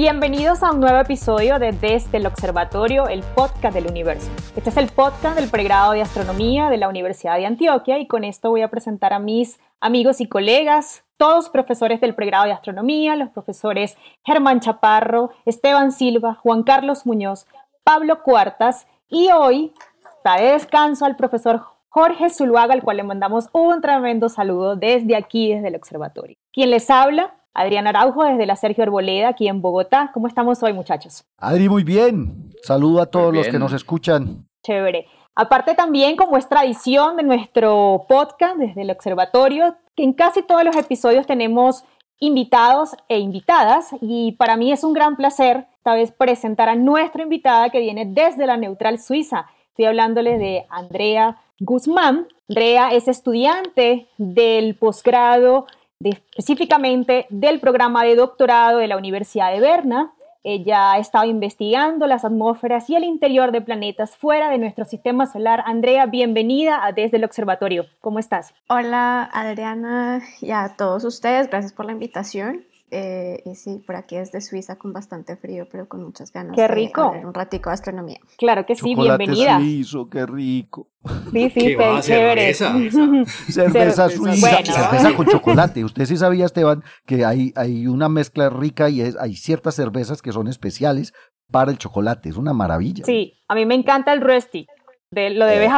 Bienvenidos a un nuevo episodio de Desde el Observatorio, el podcast del universo. Este es el podcast del pregrado de astronomía de la Universidad de Antioquia y con esto voy a presentar a mis amigos y colegas, todos profesores del pregrado de astronomía, los profesores Germán Chaparro, Esteban Silva, Juan Carlos Muñoz, Pablo Cuartas y hoy está de descanso al profesor Jorge Zuluaga, al cual le mandamos un tremendo saludo desde aquí, desde el observatorio. Quien les habla, Adrián Araujo desde la Sergio Arboleda, aquí en Bogotá. ¿Cómo estamos hoy, muchachos? Adri, muy bien. Saludo a todos los que nos escuchan. Chévere. Aparte también, como es tradición de nuestro podcast desde el observatorio, que en casi todos los episodios tenemos invitados e invitadas y para mí es un gran placer esta vez presentar a nuestra invitada que viene desde la Neutral Suiza. Estoy hablándole de Andrea Guzmán. Andrea es estudiante del posgrado específicamente del programa de doctorado de la Universidad de Berna. Ella ha estado investigando las atmósferas y el interior de planetas fuera de nuestro sistema solar. Andrea, bienvenida a Desde el Observatorio. ¿Cómo estás? Hola Adriana y a todos ustedes. Gracias por la invitación. Eh, y sí, por aquí es de Suiza con bastante frío, pero con muchas ganas qué rico. de un ratico de astronomía. Claro que sí, bienvenida. suizo, qué rico. Sí, sí, ¿Qué chévere. Cerveza, suiza, cerveza con chocolate. Usted sí sabía, Esteban, que hay, hay una mezcla rica y es, hay ciertas cervezas que son especiales para el chocolate. Es una maravilla. Sí, a mí me encanta el rusty. De, lo de eh.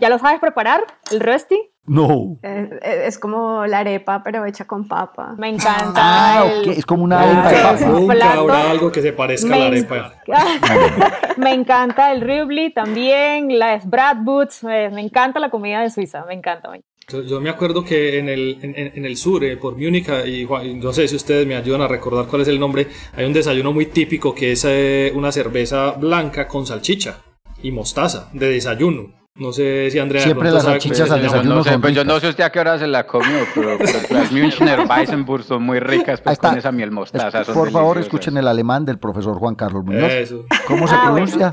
¿ya lo sabes preparar? ¿El rusty? No. Es, como la arepa, pero hecha con papa. Me encanta. Ah, es como una arepa de papa. Nunca habrá algo que se parezca a la arepa. me encanta el ribli también, las bratwurst. Eh, me encanta la comida de Suiza, me encanta. Yo, me acuerdo que en el, en, el sur, eh, por Múnich, y no sé si ustedes me ayudan a recordar cuál es el nombre, hay un desayuno muy típico que es eh, una cerveza blanca con salchicha y mostaza de desayuno. No sé si Andrea. Siempre las salchichas al desayuno no sé, pues yo no sé usted a qué hora se la comió, pero, las Münchner Weissenburg son muy ricas pues, con esa miel mostaza. Por favor, escuchen el alemán del profesor Juan Carlos Muñoz. ¿Cómo se ah, pronuncia?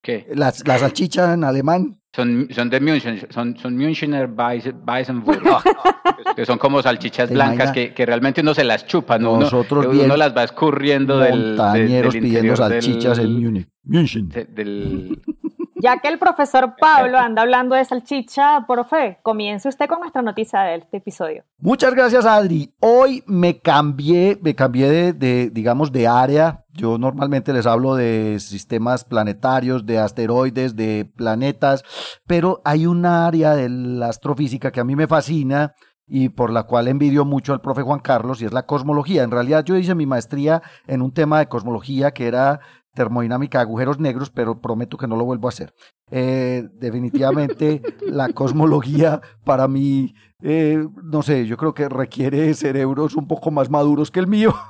¿Qué? Las, las salchichas en alemán. Son, son de München, son, son Münchner Weissenburg, que son como salchichas blancas que, que, realmente uno se las chupa, ¿no? Nosotros uno, uno las va escurriendo del, del, del pidiendo salchichas en Múnich. München. del, ya que el profesor Pablo anda hablando de salchicha, profe, comience usted con nuestra noticia de este episodio. Muchas gracias, Adri. Hoy me cambié, me cambié de, digamos, de área. Yo normalmente les hablo de sistemas planetarios, de asteroides, de planetas, pero hay un área de la astrofísica que a mí me fascina y por la cual envidio mucho al profe Juan Carlos, y es la cosmología. En realidad yo hice mi maestría en un tema de cosmología que era termodinámica de agujeros negros, pero prometo que no lo vuelvo a hacer. Eh, definitivamente la cosmología para mí, eh, no sé, yo creo que requiere cerebros un poco más maduros que el mío.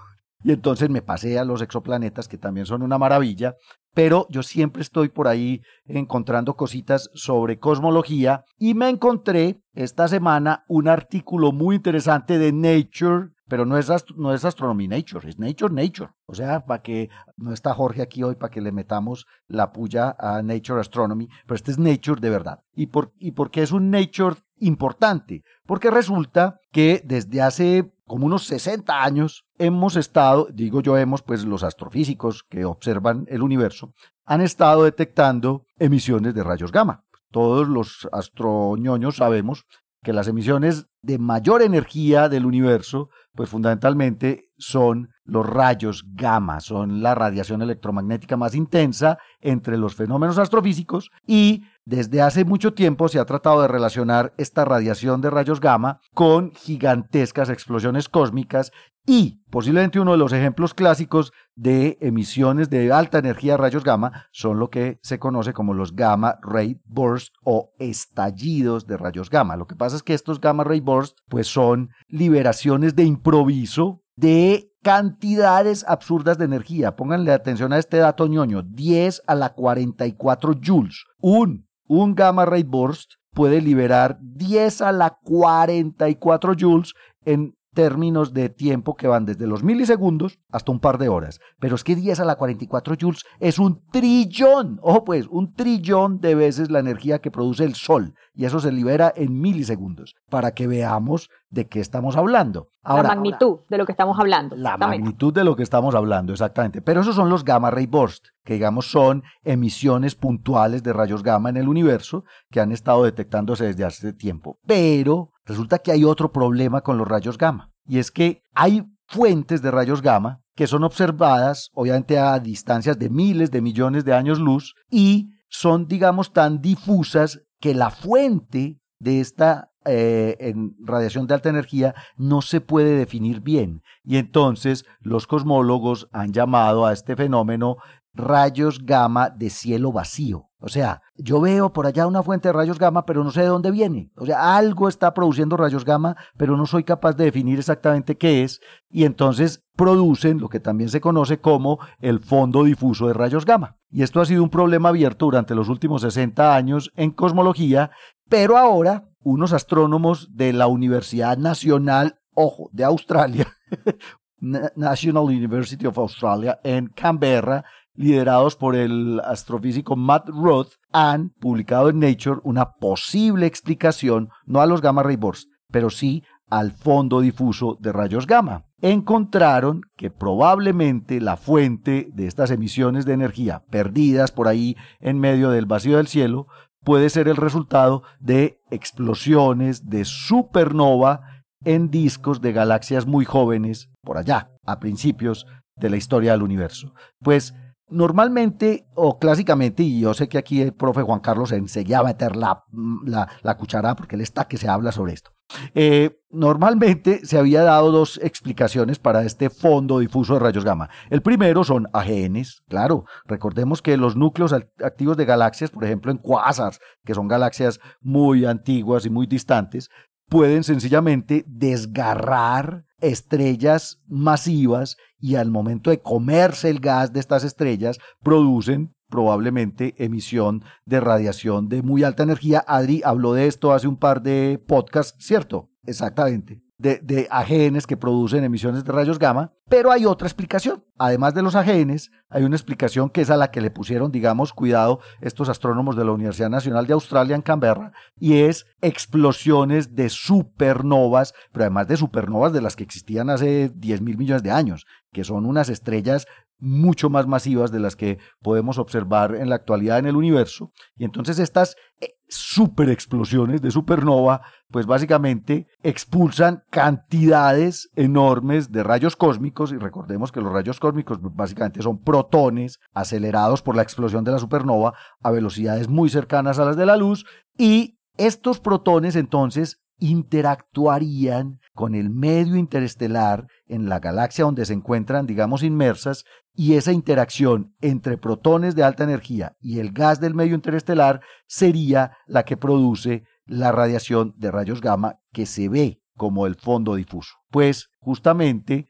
Y entonces me pasé a los exoplanetas, que también son una maravilla, pero yo siempre estoy por ahí encontrando cositas sobre cosmología y me encontré esta semana un artículo muy interesante de Nature pero no es, no es Astronomy Nature, es Nature Nature. O sea, para que no está Jorge aquí hoy para que le metamos la puya a Nature Astronomy, pero este es Nature de verdad. ¿Y por, y por qué es un Nature importante? Porque resulta que desde hace como unos 60 años hemos estado, digo yo hemos, pues los astrofísicos que observan el universo, han estado detectando emisiones de rayos gamma. Todos los astroñoños sabemos que las emisiones de mayor energía del universo, pues fundamentalmente son los rayos gamma, son la radiación electromagnética más intensa entre los fenómenos astrofísicos y desde hace mucho tiempo se ha tratado de relacionar esta radiación de rayos gamma con gigantescas explosiones cósmicas y posiblemente uno de los ejemplos clásicos de emisiones de alta energía de rayos gamma son lo que se conoce como los gamma ray burst o estallidos de rayos gamma. Lo que pasa es que estos gamma ray burst pues son liberaciones de improviso de cantidades absurdas de energía. Pónganle atención a este dato ñoño, 10 a la 44 joules. Un un gamma ray burst puede liberar 10 a la 44 joules en términos de tiempo que van desde los milisegundos hasta un par de horas. Pero es que 10 a la 44 joules es un trillón, ojo pues, un trillón de veces la energía que produce el Sol. Y eso se libera en milisegundos, para que veamos de qué estamos hablando. la magnitud de lo que estamos hablando. La magnitud de lo que estamos hablando, exactamente. Pero esos son los gamma ray burst, que digamos son emisiones puntuales de rayos gamma en el universo que han estado detectándose desde hace tiempo. Pero resulta que hay otro problema con los rayos gamma, y es que hay fuentes de rayos gamma que son observadas, obviamente a distancias de miles de millones de años luz, y son, digamos, tan difusas que la fuente de esta eh, en radiación de alta energía no se puede definir bien. Y entonces los cosmólogos han llamado a este fenómeno rayos gamma de cielo vacío. O sea, yo veo por allá una fuente de rayos gamma, pero no sé de dónde viene. O sea, algo está produciendo rayos gamma, pero no soy capaz de definir exactamente qué es. Y entonces producen lo que también se conoce como el fondo difuso de rayos gamma. Y esto ha sido un problema abierto durante los últimos 60 años en cosmología, pero ahora unos astrónomos de la Universidad Nacional, ojo, de Australia, National University of Australia en Canberra, liderados por el astrofísico Matt Roth, han publicado en Nature una posible explicación, no a los gamma ray bursts, pero sí al fondo difuso de rayos gamma. Encontraron que probablemente la fuente de estas emisiones de energía perdidas por ahí en medio del vacío del cielo puede ser el resultado de explosiones de supernova en discos de galaxias muy jóvenes por allá, a principios de la historia del universo. Pues normalmente o clásicamente, y yo sé que aquí el profe Juan Carlos enseguida a meter la, la, porque él está que se habla sobre esto. Eh, normalmente se había dado dos explicaciones para este fondo difuso de rayos gamma. El primero son AGNs, claro. Recordemos que los núcleos activos de galaxias, por ejemplo en quasars, que son galaxias muy antiguas y muy distantes, pueden sencillamente desgarrar estrellas masivas y al momento de comerse el gas de estas estrellas producen probablemente emisión de radiación de muy alta energía. Adri habló de esto hace un par de podcasts, ¿cierto? Exactamente de, de que producen emisiones de rayos gamma, pero hay otra explicación. Además de los AGNs, hay una explicación que es a la que le pusieron, digamos, cuidado estos astrónomos de la Universidad Nacional de Australia en Canberra, y es explosiones de supernovas, pero además de supernovas de las que existían hace 10 mil millones de años, que son unas estrellas mucho más masivas de las que podemos observar en la actualidad en el universo. Y entonces estas eh, super explosiones de supernova, pues básicamente expulsan cantidades enormes de rayos cósmicos, y recordemos que los rayos cósmicos básicamente son protones acelerados por la explosión de la supernova a velocidades muy cercanas a las de la luz, y estos protones entonces interactuarían con el medio interestelar en la galaxia donde se encuentran, digamos, inmersas, y esa interacción entre protones de alta energía y el gas del medio interestelar sería la que produce la radiación de rayos gamma que se ve como el fondo difuso. Pues justamente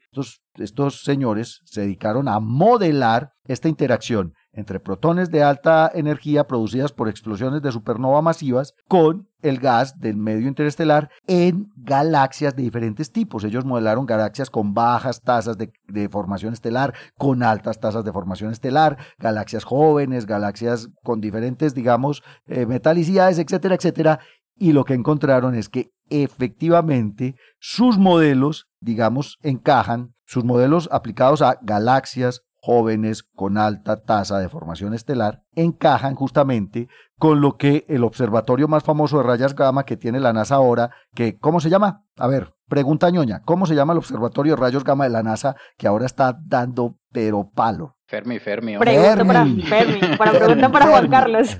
estos, señores se dedicaron a modelar esta interacción entre protones de alta energía producidas por explosiones de supernova masivas con el gas del medio interestelar en galaxias de diferentes tipos. Ellos modelaron galaxias con bajas tasas de, formación estelar, con altas tasas de formación estelar, galaxias jóvenes, galaxias con diferentes, digamos, eh, metalicidades, etcétera, etcétera. Y lo que encontraron es que efectivamente sus modelos, digamos, encajan, sus modelos aplicados a galaxias, jóvenes con alta tasa de formación estelar encajan justamente con lo que el observatorio más famoso de rayas gamma que tiene la NASA ahora, que ¿cómo se llama? A ver, pregunta ñoña, ¿cómo se llama el observatorio de rayos gamma de la NASA que ahora está dando pero palo? Fermi, Fermi. Pregunta para Fermi, para pregunta para Juan Carlos.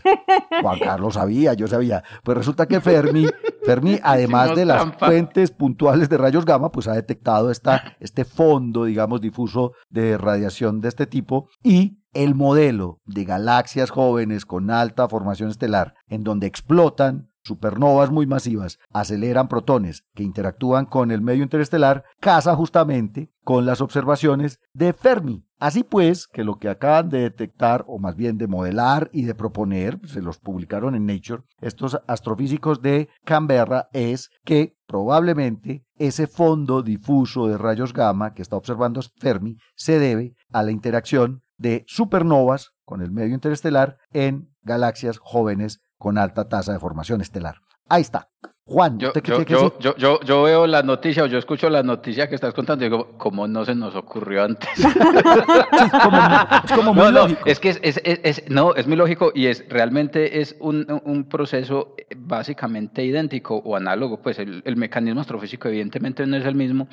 Juan Carlos sabía, yo sabía. Pues resulta que Fermi, Fermi, además de las fuentes puntuales de rayos gamma, pues ha detectado esta, este fondo, digamos, difuso de radiación de este tipo y el modelo de galaxias jóvenes con alta formación estelar, en donde explotan supernovas muy masivas aceleran protones que interactúan con el medio interestelar, casa justamente con las observaciones de Fermi. Así pues, que lo que acaban de detectar, o más bien de modelar y de proponer, se los publicaron en Nature, estos astrofísicos de Canberra, es que probablemente ese fondo difuso de rayos gamma que está observando Fermi se debe a la interacción de supernovas con el medio interestelar en galaxias jóvenes con alta tasa de formación estelar. Ahí está. Juan, yo, yo, yo, yo, yo, veo la noticia o yo escucho la noticia que estás contando y digo, ¿cómo no se nos ocurrió antes? es como muy lógico. es que es, es, no, es muy lógico y es realmente es un, un proceso básicamente idéntico o análogo. Pues el, el, mecanismo astrofísico evidentemente no es el mismo,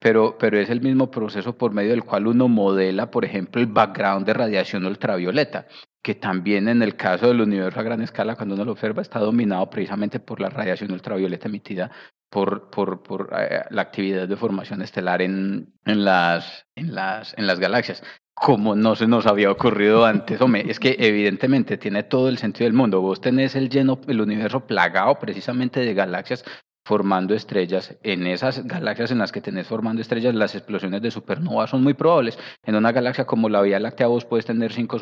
pero, pero es el mismo proceso por medio del cual uno modela, por ejemplo, el background de radiación ultravioleta que también en el caso del universo a gran escala, cuando uno lo observa, está dominado precisamente por la radiación ultravioleta emitida por, por, por eh, la actividad de formación estelar en, en, las, en, las, en las galaxias. Como no se nos había ocurrido antes, hombre, es que evidentemente tiene todo el sentido del mundo. Vos tenés el lleno, el universo plagado precisamente de galaxias formando estrellas. En esas galaxias en las que tenés formando estrellas, las explosiones de supernova son muy probables. En una galaxia como la Vía Láctea vos puedes tener cinco,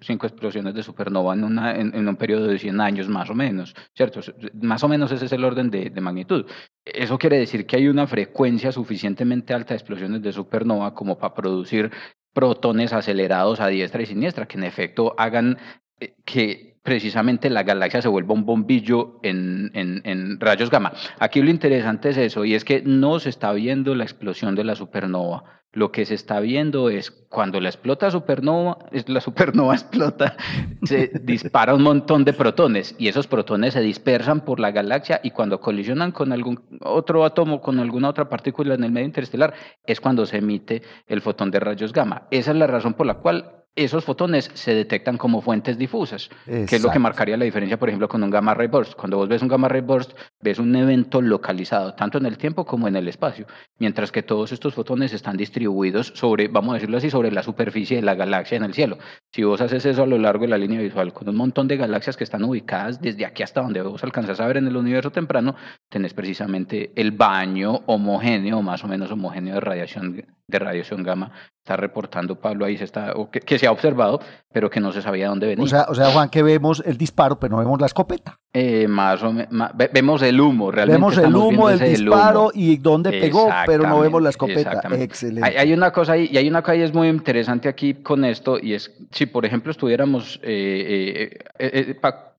cinco explosiones de supernova en, una, en, un periodo de 100 años más o menos, ¿cierto? Más o menos ese es el orden de, de magnitud. Eso quiere decir que hay una frecuencia suficientemente alta de explosiones de supernova como para producir protones acelerados a diestra y siniestra, que en efecto hagan eh, que precisamente la galaxia se vuelva un bombillo en, en, rayos gamma. Aquí lo interesante es eso, y es que no se está viendo la explosión de la supernova. Lo que se está viendo es cuando la explota supernova, la supernova explota, se dispara un montón de protones y esos protones se dispersan por la galaxia y cuando colisionan con algún otro átomo, con alguna otra partícula en el medio interestelar, es cuando se emite el fotón de rayos gamma. Esa es la razón por la cual esos fotones se detectan como fuentes difusas, que es lo que marcaría la diferencia, por ejemplo, con un gamma ray burst. Cuando vos ves un gamma ray burst, ves un evento localizado, tanto en el tiempo como en el espacio, mientras que todos estos fotones están distribuidos sobre, vamos a decirlo así, sobre la superficie de la galaxia en el cielo. Si vos haces eso a lo largo de la línea visual, con un montón de galaxias que están ubicadas desde aquí hasta donde vos alcanzas a ver en el universo temprano, tenés precisamente el baño homogéneo, más o menos homogéneo de radiación, de radiación gamma está reportando Pablo ahí se está, o que, se ha observado, pero que no se sabía dónde venía. O sea, o sea, Juan, que vemos el disparo, pero no vemos la escopeta. Eh, más o menos, vemos el humo, realmente. Vemos el humo, el disparo y dónde pegó, pero no vemos la escopeta. Excelente. Hay, una cosa ahí, y hay una cosa ahí es muy interesante aquí con esto, y es, si por ejemplo estuviéramos, eh, eh,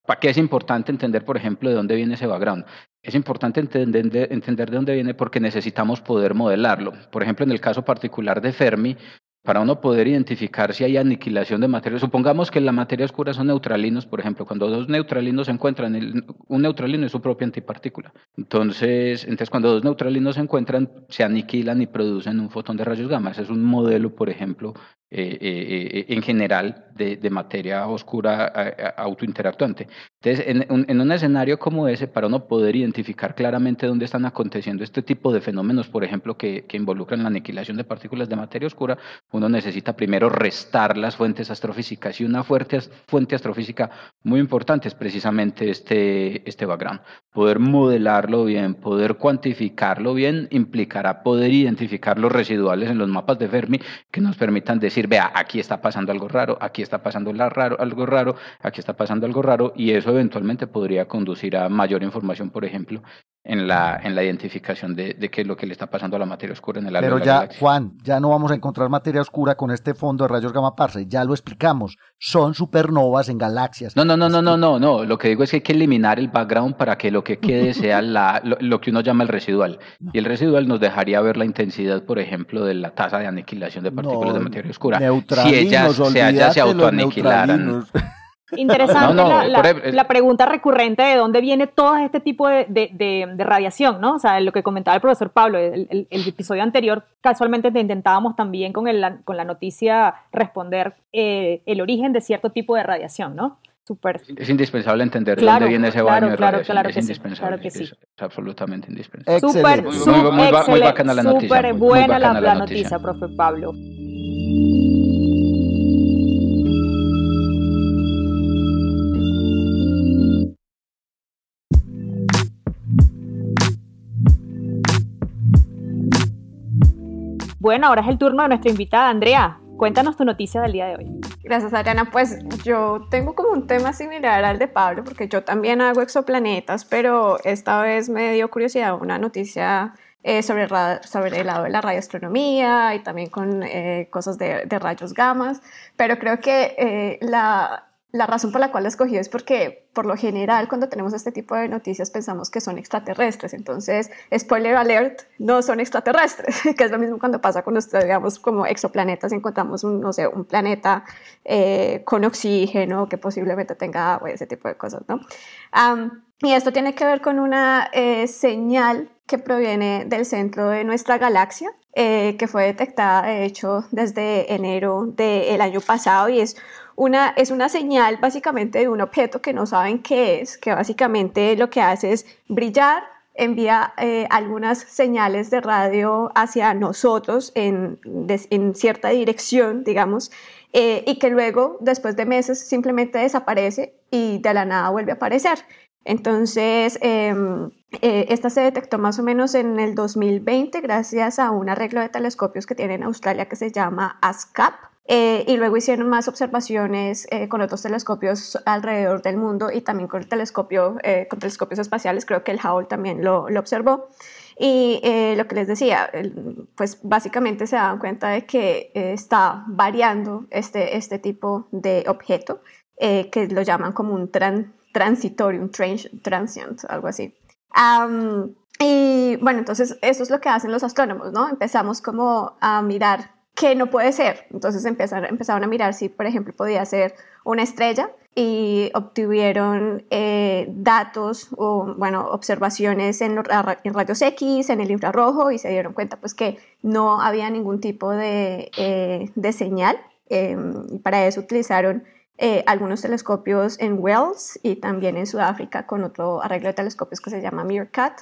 ¿para qué es importante entender, por ejemplo, de dónde viene ese background? Es importante entender de, dónde viene porque necesitamos poder modelarlo. Por ejemplo, en el caso particular de Fermi, para uno poder identificar si hay aniquilación de materia. Supongamos que la materia oscura son neutralinos, por ejemplo, cuando dos neutralinos se encuentran, un neutralino es su propia antipartícula. Entonces, entonces, cuando dos neutralinos se encuentran, se aniquilan y producen un fotón de rayos gamma. Ese es un modelo, por ejemplo, eh, eh, eh, en general de, de materia oscura autointeractuante. Entonces, en, en, un escenario como ese, para uno poder identificar claramente dónde están aconteciendo este tipo de fenómenos, por ejemplo, que, que involucran la aniquilación de partículas de materia oscura, uno necesita primero restar las fuentes astrofísicas y una fuerte, fuente astrofísica muy importante es precisamente este, este background. Poder modelarlo bien, poder cuantificarlo bien, implicará poder identificar los residuales en los mapas de Fermi que nos permitan decir vea, aquí está pasando algo raro, aquí está pasando raro, algo raro, aquí está pasando algo raro, y eso eventualmente podría conducir a mayor información, por ejemplo, en la, en la identificación de, de, qué es lo que le está pasando a la materia oscura en el Pero ya, Juan, ya no vamos a encontrar materia oscura con este fondo de rayos gamma parse, ya lo explicamos, son supernovas en galaxias. No, no, no, no, no, no, no, lo que digo es que hay que eliminar el background para que lo que quede sea la, lo, que uno llama el residual. Y el residual nos dejaría ver la intensidad, por ejemplo, de la tasa de aniquilación de partículas de materia oscura. Si ellas, si ellas se autoaniquilaran. Interesante la, pregunta recurrente de dónde viene todo este tipo de, radiación, ¿no? O sea, lo que comentaba el profesor Pablo, el, episodio anterior, casualmente intentábamos también con, con la noticia responder eh, el origen de cierto tipo de radiación, ¿no? Super. Es indispensable entender de dónde viene ese baño de claro, Claro es indispensable. Sí, Es, absolutamente indispensable. Súper, muy, bacana la noticia. Súper buena la, noticia, profe Pablo. Bueno, ahora es el turno de nuestra invitada, Andrea. Cuéntanos tu noticia del día de hoy. Gracias, Adriana. Pues yo tengo como un tema similar al de Pablo, porque yo también hago exoplanetas, pero esta vez me dio curiosidad una noticia eh, sobre, sobre el lado de la radioastronomía y también con eh, cosas de, rayos gamas, pero creo que eh, la, la razón por la cual la escogí es porque, por lo general, cuando tenemos este tipo de noticias pensamos que son extraterrestres. Entonces, spoiler alert, no son extraterrestres, que es lo mismo cuando pasa con los, digamos, como exoplanetas, encontramos un, no sé, un planeta eh, con oxígeno que posiblemente tenga agua, ese tipo de cosas, ¿no? y esto tiene que ver con una eh, señal que proviene del centro de nuestra galaxia, eh, que fue detectada, de hecho, desde enero del año pasado y es es una señal básicamente de un objeto que no saben qué es, que básicamente lo que hace es brillar, envía eh, algunas señales de radio hacia nosotros en, en cierta dirección, digamos, eh, y que luego, después de meses, simplemente desaparece y de la nada vuelve a aparecer. Entonces, em, eh, esta se detectó más o menos en el 2020 gracias a un arreglo de telescopios que tiene en Australia que se llama ASCAP. Eh, y luego hicieron más observaciones eh, con otros telescopios alrededor del mundo y también con, el telescopio, eh, con telescopios espaciales, creo que el Hubble también lo, lo observó. Y lo que les decía, pues básicamente se dan cuenta de que está variando este, este tipo de objeto, que lo llaman como un transitorio, un transient, algo así. y bueno, entonces eso es lo que hacen los astrónomos, ¿no? Empezamos como a mirar que no puede ser. Entonces empezaron, a mirar si, por ejemplo, podía ser una estrella y obtuvieron eh, datos o, bueno, observaciones en, en, rayos X, en el infrarrojo y se dieron cuenta pues que no había ningún tipo de, eh, de señal. Em, y para eso utilizaron eh, algunos telescopios en Wells y también en Sudáfrica con otro arreglo de telescopios que se llama Meerkat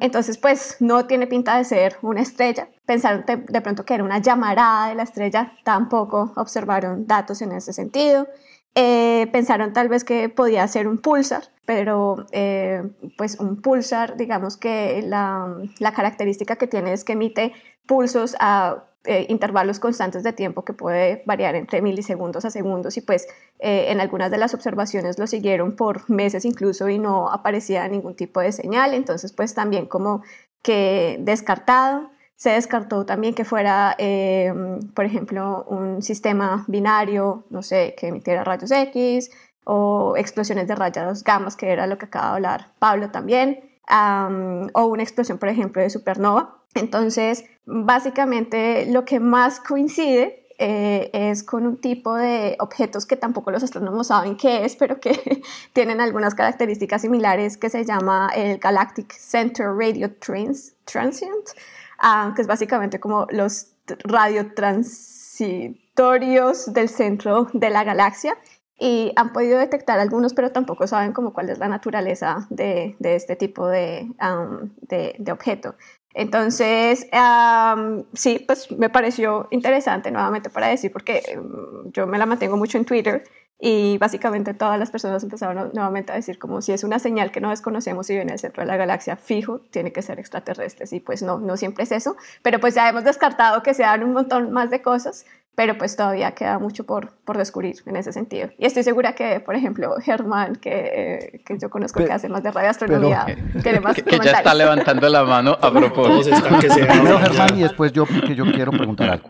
entonces, pues no tiene pinta de ser una estrella. Pensaron de, pronto que era una llamarada de la estrella, tampoco observaron datos en ese sentido. Eh, pensaron tal vez que podía ser un pulsar, pero eh, pues un pulsar, digamos que la, la característica que tiene es que emite pulsos a eh, intervalos constantes de tiempo que puede variar entre milisegundos a segundos y pues eh, en algunas de las observaciones lo siguieron por meses incluso y no aparecía ningún tipo de señal, entonces pues también como que descartado. Se descartó también que fuera, eh, por ejemplo, un sistema binario, no sé, que emitiera rayos X o explosiones de rayos gamas, que era lo que acaba de hablar Pablo también, o una explosión, por ejemplo, de supernova. Entonces, básicamente lo que más coincide eh, es con un tipo de objetos que tampoco los astrónomos saben qué es, pero que tienen algunas características similares que se llama el Galactic Center Radio Transient, ah, que es básicamente como los radiotransitorios del centro de la galaxia y han podido detectar algunos, pero tampoco saben como cuál es la naturaleza de, de este tipo de, de, de, objeto. Entonces, sí, pues me pareció interesante nuevamente para decir, porque em, yo me la mantengo mucho en Twitter y básicamente todas las personas empezaron nuevamente a decir como si es una señal que no desconocemos y viene del centro de la galaxia fijo, tiene que ser extraterrestres y pues no, no siempre es eso, pero pues ya hemos descartado que sean un montón más de cosas, pero pues todavía queda mucho por, por descubrir en ese sentido. Y estoy segura que, por ejemplo, Germán, que, que yo conozco que hace más de radioastronomía, que, que, ya está levantando la mano a propósito. Primero Germán y después yo, porque yo quiero preguntar algo.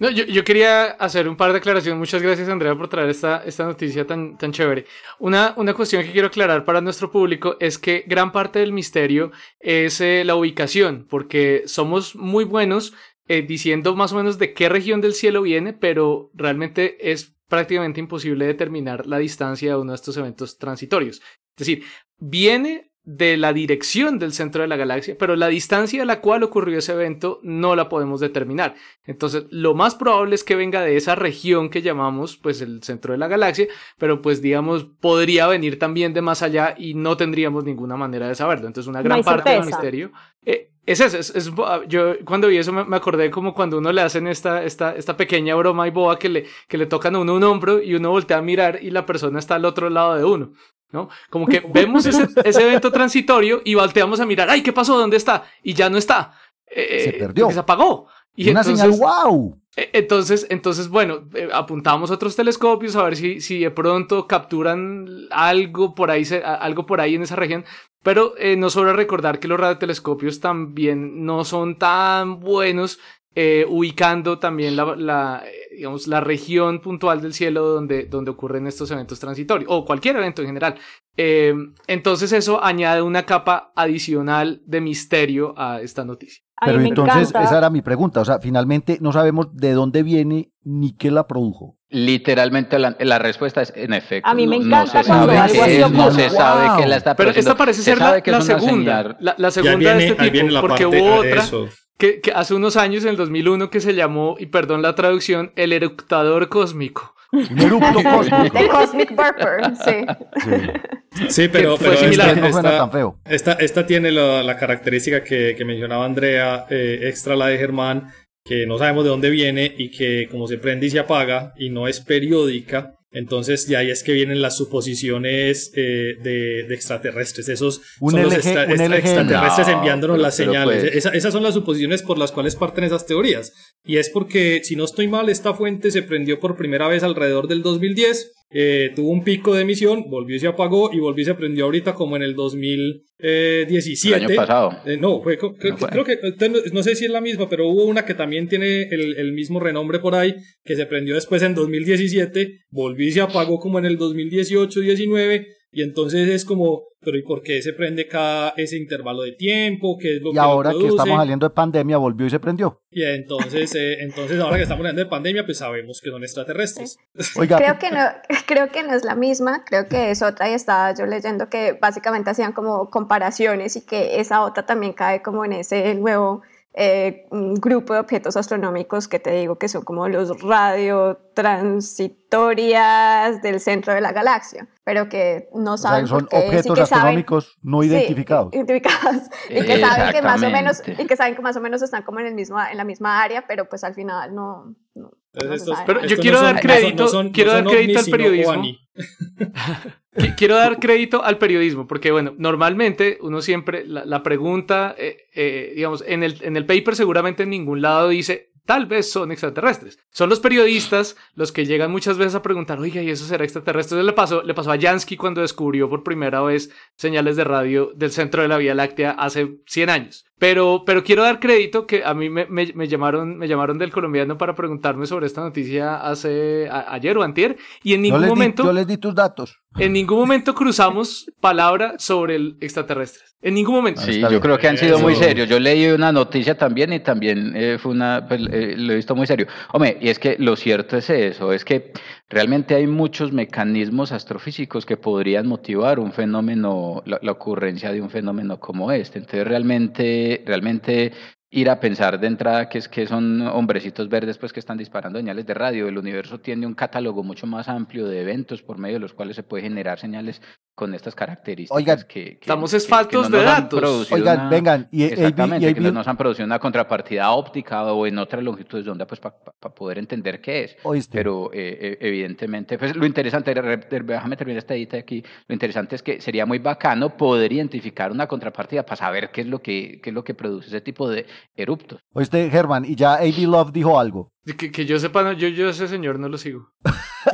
No, yo, quería hacer un par de aclaraciones. Muchas gracias, Andrea, por traer esta, esta noticia tan, tan chévere. Una, una cuestión que quiero aclarar para nuestro público es que gran parte del misterio es eh, la ubicación, porque somos muy buenos eh, diciendo más o menos de qué región del cielo viene, pero realmente es prácticamente imposible determinar la distancia de uno de estos eventos transitorios. Es decir, viene de la dirección del centro de la galaxia, pero la distancia a la cual ocurrió ese evento no la podemos determinar. Entonces, lo más probable es que venga de esa región que llamamos pues el centro de la galaxia, pero pues digamos podría venir también de más allá y no tendríamos ninguna manera de saberlo. Entonces, una gran parte del misterio eh, es eso. Es, yo cuando vi eso me, acordé como cuando uno le hacen esta, esta, esta pequeña broma y boa que le, que le tocan a uno un hombro y uno voltea a mirar y la persona está al otro lado de uno. ¿No? Como que vemos ese, ese evento transitorio y volteamos a mirar, ay, ¿qué pasó? ¿Dónde está? Y ya no está. eh, se perdió. porque se apagó. Y Una entonces, señal, wow. eh, Entonces, entonces bueno, eh, apuntamos otros telescopios a ver si, si de pronto capturan algo por ahí, se- algo por ahí en esa región. Pero eh, no sobra recordar que los radiotelescopios también no son tan buenos eh, ubicando también la, la, eh, digamos, la región puntual del cielo donde, donde ocurren estos eventos transitorios o cualquier evento en general. Eh, entonces eso añade una capa adicional de misterio a esta noticia. A mí Pero me entonces, encanta. esa era mi pregunta. O sea, finalmente no sabemos de dónde viene ni qué la produjo. Literalmente la, la respuesta es en efecto. A mí me no- encanta no se cuando sabe qué es, no se sabe Wow. qué la está Pero esta parece Se ser la, segunda. La, segunda de este tipo. viene porque hubo otra eso. Que, que hace unos años, en el 2001, que se llamó, y perdón la traducción, el eructador cósmico. Un erupto cósmico. El Cosmic Burper, sí. Sí. Sí, pero, pero similar. esta, No suena esta- tan feo. esta- esta tiene la, la característica que, que mencionaba Andrea, eh, extra la de Germán, que no sabemos de dónde viene y que como se prende y se apaga y no es periódica, entonces de ahí es que vienen las suposiciones eh, de, de extraterrestres, esos Un son los extra- extra- extraterrestres No, enviándonos las pero señales. pues- Esa- esas son las suposiciones por las cuales parten esas teorías. Y es porque, si no estoy mal, esta fuente se prendió por primera vez alrededor del 2010. Eh, tuvo un pico de emisión, volvió y se apagó y volvió y se prendió ahorita como en el 2017. El año pasado. Eh, no, fue, creo, No fue. creo que, no, no sé si es la misma, pero hubo una que también tiene el, el mismo renombre por ahí, que se prendió después en 2017, volvió y se apagó como en el 2018-19, y entonces es como, pero ¿y por qué se prende cada ese intervalo de tiempo? ¿Qué es lo Y que ahora que estamos saliendo de pandemia, volvió y se prendió. Y entonces, eh, entonces ahora que estamos hablando de pandemia, pues sabemos que son extraterrestres. Oiga, Creo que no, creo que no es la misma, creo que es otra y estaba yo leyendo que básicamente hacían como comparaciones y que esa otra también cae como en ese nuevo eh, un grupo de objetos astronómicos que te digo que son como los radiotransitorias del centro de la galaxia, pero que no o sea, saben son por qué objetos que saben- astronómicos no Sí, identificados. identificados. y que saben que más o menos y que saben que más o menos están como en el mismo en la misma área, pero pues al final no, no, se estos-. Pero yo quiero no dar son- son- crédito- no son- quiero no dar crédito al periodismo. Quiero dar crédito al periodismo, porque bueno, normalmente uno siempre, la, la pregunta, eh, eh, digamos, en el, en el paper seguramente en ningún lado dice, tal vez son extraterrestres. Son los periodistas los que llegan muchas veces a preguntar, oiga, ¿y eso será extraterrestre? Eso le pasó, le pasó a Jansky cuando descubrió por primera vez señales de radio del centro de la Vía Láctea hace 100 años. Pero, pero quiero dar crédito que a mí me, me- me llamaron, me llamaron del colombiano para preguntarme sobre esta noticia hace a- ayer o antier, y en Yo ningún di, momento... yo les di tus datos. En ningún momento cruzamos palabra sobre el extraterrestres. En ningún momento. Sí, está yo creo que han sido muy serios. Yo leí una noticia también y también eh, fue una, pues, eh, lo he visto muy serio. Hombre, y es que lo cierto es eso, es que realmente hay muchos mecanismos astrofísicos que podrían motivar un fenómeno, la, la ocurrencia de un fenómeno como este. Entonces realmente, realmente ir a pensar de entrada que es que son hombrecitos verdes pues que están disparando señales de radio. El universo tiene un catálogo mucho más amplio de eventos por medio de los cuales se puede generar señales con estas características. Oigan, que, que- estamos que- es faltos que no de datos. Oigan, una- vengan, y Exactamente, y que AB nos han producido una contrapartida óptica o en otras longitudes de onda, pues para poder entender qué es. Oíste. Pero eh, eh, evidentemente, pues lo interesante, re- re- déjame terminar esta edita aquí, lo interesante es que sería muy bacano poder identificar una contrapartida para saber qué es lo que, qué es lo que produce ese tipo de eruptos. Oíste, Germán, y ya AB Love dijo algo. Que, que yo sepa, no, yo, yo ese señor no lo sigo.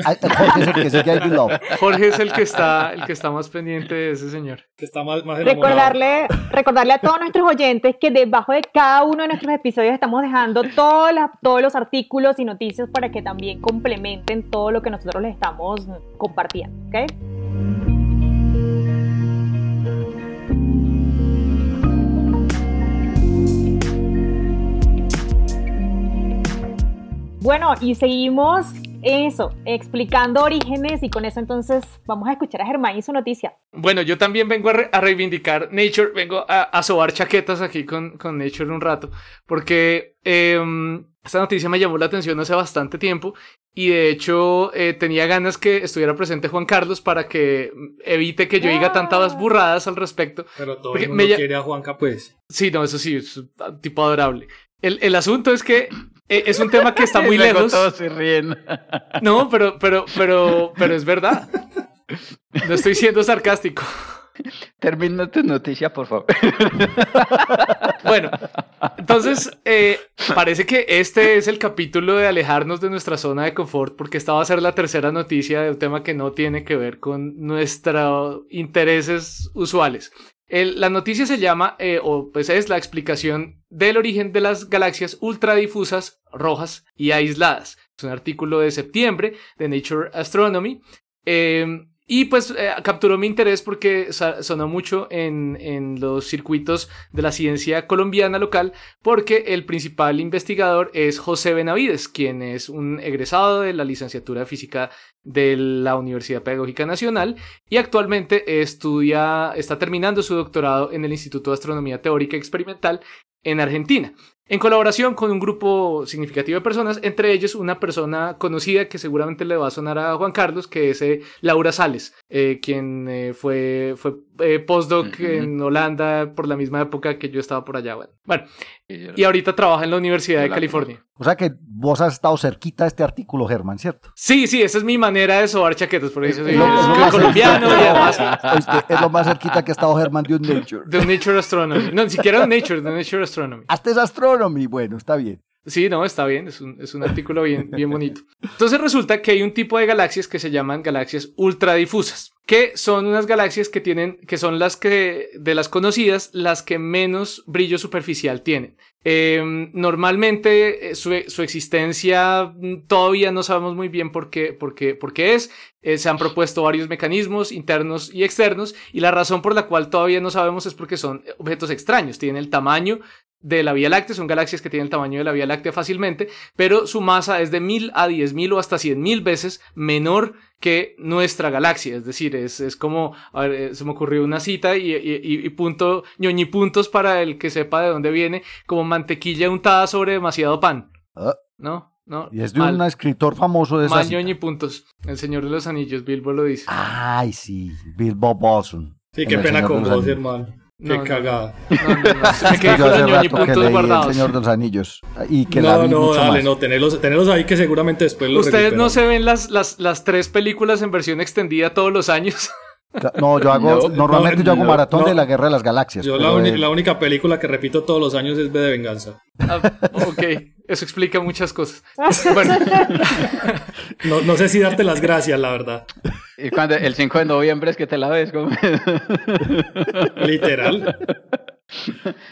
Ah, Jorge es el que sigue a AB Love. Jorge es el que está, el que está más pendiente de ese señor. Que está más, más. Recordarle, recordarle a todos nuestros oyentes que debajo de cada uno de nuestros episodios estamos dejando todas las- todos los artículos y noticias para que también complementen todo lo que nosotros les estamos compartiendo. ¿ok? Bueno, y seguimos eso, explicando orígenes y con eso entonces vamos a escuchar a Germán y su noticia. Bueno, yo también vengo a, re- a reivindicar Nature, vengo a, a sobar chaquetas aquí con, con Nature un rato, porque em, esta noticia me llamó la atención hace bastante tiempo y de hecho eh, tenía ganas que estuviera presente Juan Carlos para que evite que yo diga tantas burradas al respecto. Pero todo Porque el mundo me quiere a Juanca, pues. Sí, no, eso sí, es un tipo adorable. El, el asunto es que es un tema que está muy luego lejos. Todos se ríen. No, pero, pero, pero, pero es verdad. No estoy siendo sarcástico. Termina tu noticia, por favor. bueno, entonces eh, parece que este es el capítulo de alejarnos de nuestra zona de confort, porque esta va a ser la tercera noticia de un tema que no tiene que ver con nuestros intereses usuales. La noticia se llama, eh, o pues es la explicación del origen de las galaxias ultradifusas, rojas y aisladas. Es un artículo de septiembre de Nature Astronomy. Eh, y pues eh, capturó mi interés porque sonó mucho en, en, los circuitos de la ciencia colombiana local, porque el principal investigador es José Benavides, quien es un egresado de la licenciatura de física de la Universidad Pedagógica Nacional y actualmente estudia, está terminando su doctorado en el Instituto de Astronomía Teórica Experimental en Argentina en colaboración con un grupo significativo de personas, entre ellos una persona conocida que seguramente le va a sonar a Juan Carlos, que es eh, Laura Sales, eh, quien eh, fue, fue postdoc en Holanda por la misma época que yo estaba por allá. Bueno, y ahorita trabaja en la Universidad de California. O sea que vos has estado cerquita de este artículo, Germán, ¿cierto? Sí, sí, esa es mi manera de sobar chaquetas, por eso soy colombiano y además... es lo más cerquita que ha estado Germán de un Nature. De un Nature Astronomy. No, ni siquiera de Nature, de Nature Astronomy. Hasta es Astronomy, bueno, está bien. Sí, no, está bien, es un, es un artículo bien, bien bonito. Entonces resulta que hay un tipo de galaxias que se llaman galaxias ultradifusas, que son unas galaxias que tienen, que son las que, de las conocidas, las que menos brillo superficial tienen. Em, normalmente eh, su, su, existencia mm, todavía no sabemos muy bien por qué, por qué, por qué es. Eh, se han propuesto varios mecanismos internos y externos y la razón por la cual todavía no sabemos es porque son objetos extraños. Tienen el tamaño de la Vía Láctea, son galaxias que tienen el tamaño de la Vía Láctea fácilmente, pero su masa es de mil a diez mil o hasta cien mil veces menor que nuestra galaxia. Es decir, es, es como, a ver, eh, se me ocurrió una cita y, y, y, punto, ñoñi puntos para el que sepa de dónde viene, como mantequilla untada sobre demasiado pan. Ah. ¿No? ¿No? Y es de un escritor famoso de esa ñoñi puntos. El Señor de los Anillos, Bilbo lo dice. Ay, sí, Bilbo Bolson. Sí, qué pena con vos, hermano. Qué cagada. No, no, no. Me quedé con los puntos guardados. El Señor de los Anillos. Y que no, la vi no, mucho dale, más. no, tenerlos, tenerlos ahí que seguramente después los ¿Ustedes no se ven las, las, las tres películas en versión extendida todos los años? No, yo hago, normalmente yo hago maratón de la Guerra de las Galaxias. Yo la, la, única película que repito todos los años es B de Venganza. Ah, ok, eso explica muchas cosas. Bueno. no, no, sé si darte las gracias, la verdad. Y cuando el 5 de noviembre es que te la ves. Literal.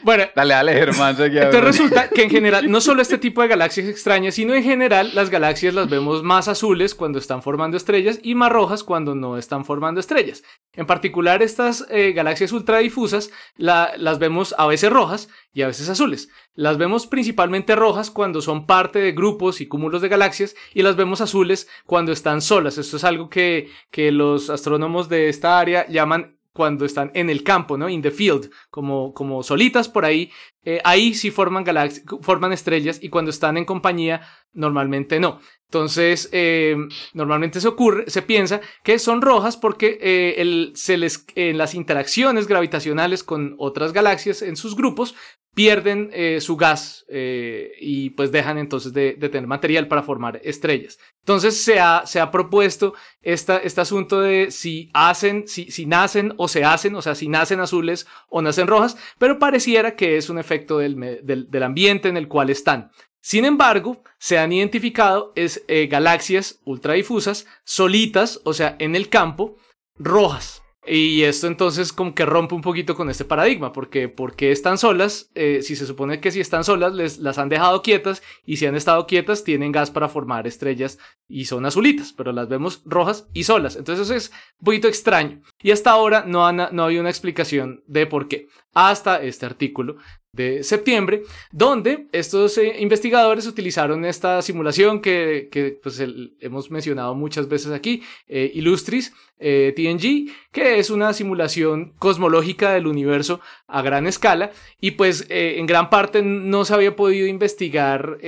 Bueno, dale, dale, Germán. Entonces resulta que en general, no solo este tipo de galaxias extrañas, sino en general las galaxias las vemos más azules cuando están formando estrellas y más rojas cuando no están formando estrellas. En particular, estas eh, galaxias ultradifusas la, las vemos a veces rojas y a veces azules. Las vemos principalmente rojas cuando son parte de grupos y cúmulos de galaxias y las vemos azules cuando están solas. Esto es algo que, que los astrónomos de esta área llaman cuando están en el campo, ¿no? In the field, como, como solitas por ahí, eh, ahí sí forman galaxias, forman estrellas y cuando están en compañía, normalmente no. Entonces, eh, normalmente se ocurre, se piensa que son rojas porque eh, el, se les, en las interacciones gravitacionales con otras galaxias en sus grupos pierden eh, su gas eh, y pues dejan entonces de, tener material para formar estrellas. Entonces se ha, se ha propuesto este asunto de si hacen, si, si nacen o se hacen, o sea, si nacen azules o nacen rojas, pero pareciera que es un efecto del, del, del ambiente en el cual están. Sin embargo, se han identificado es, eh, galaxias ultradifusas solitas, o sea, en el campo, rojas. Y esto entonces como que rompe un poquito con este paradigma, porque porque están solas? Eh, si se supone que si están solas, les, las han dejado quietas y si han estado quietas tienen gas para formar estrellas y son azulitas, pero las vemos rojas y solas. Entonces eso es un poquito extraño. Y hasta ahora no, han, no hay una explicación de por qué. Hasta este artículo de septiembre, donde estos eh, investigadores utilizaron esta simulación que, que pues, hemos mencionado muchas veces aquí, eh, Illustris eh, TNG, que es una simulación cosmológica del universo a gran escala, y pues eh, en gran parte no se había podido investigar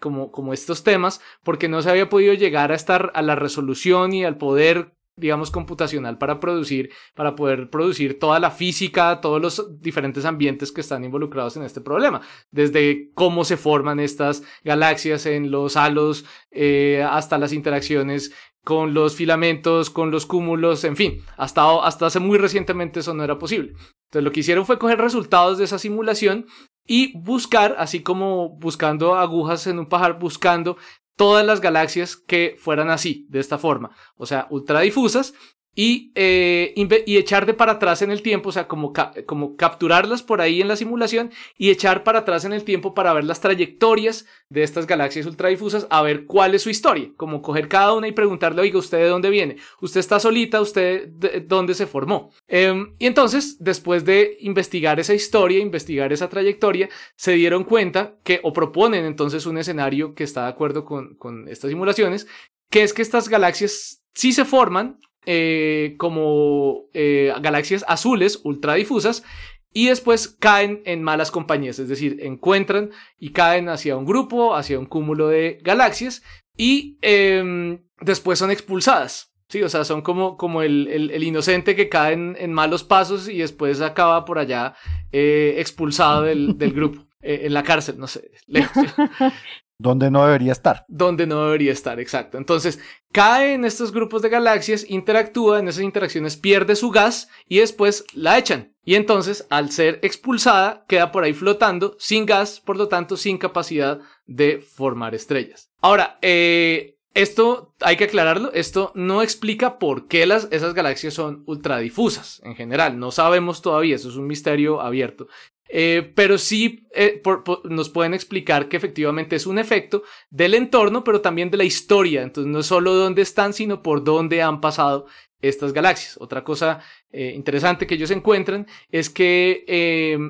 como, como estos temas, porque no se había podido llegar a estar a la resolución y al poder digamos, computacional para producir, para poder producir toda la física, todos los diferentes ambientes que están involucrados en este problema, desde cómo se forman estas galaxias en los halos, eh, hasta las interacciones con los filamentos, con los cúmulos, en fin, hasta, hasta hace muy recientemente eso no era posible. Entonces lo que hicieron fue coger resultados de esa simulación y buscar, así como buscando agujas en un pajar, buscando todas las galaxias que fueran así, de esta forma, o sea, ultradifusas, y, eh, y echar de para atrás en el tiempo, o sea, como, como capturarlas por ahí en la simulación y echar para atrás en el tiempo para ver las trayectorias de estas galaxias ultradifusas, a ver cuál es su historia, como coger cada una y preguntarle, oiga, ¿usted de dónde viene? ¿Usted está solita? ¿Usted de dónde se formó? Em, y entonces, después de investigar esa historia, investigar esa trayectoria, se dieron cuenta que, o proponen entonces un escenario que está de acuerdo con, con estas simulaciones, que es que estas galaxias sí se forman eh, como eh, galaxias azules ultradifusas y después caen en malas compañías, es decir, encuentran y caen hacia un grupo, hacia un cúmulo de galaxias y em, después son expulsadas. Sí, o sea, son como, como el, el, inocente que cae en, malos pasos y después acaba por allá eh, expulsado del, del grupo, en la cárcel, no sé, lejos. Donde no debería estar. Donde no debería estar, exacto. Entonces, cae en estos grupos de galaxias, interactúa, en esas interacciones pierde su gas y después la echan. Y entonces, al ser expulsada, queda por ahí flotando, sin gas, por lo tanto, sin capacidad de formar estrellas. Ahora, eh, esto hay que aclararlo, esto no explica por qué las, esas galaxias son ultradifusas en general, no sabemos todavía, eso es un misterio abierto. Eh, pero sí eh, nos pueden explicar que efectivamente es un efecto del entorno, pero también de la historia. Entonces no solo dónde están, sino por dónde han pasado estas galaxias. Otra cosa eh, interesante que ellos encuentran es que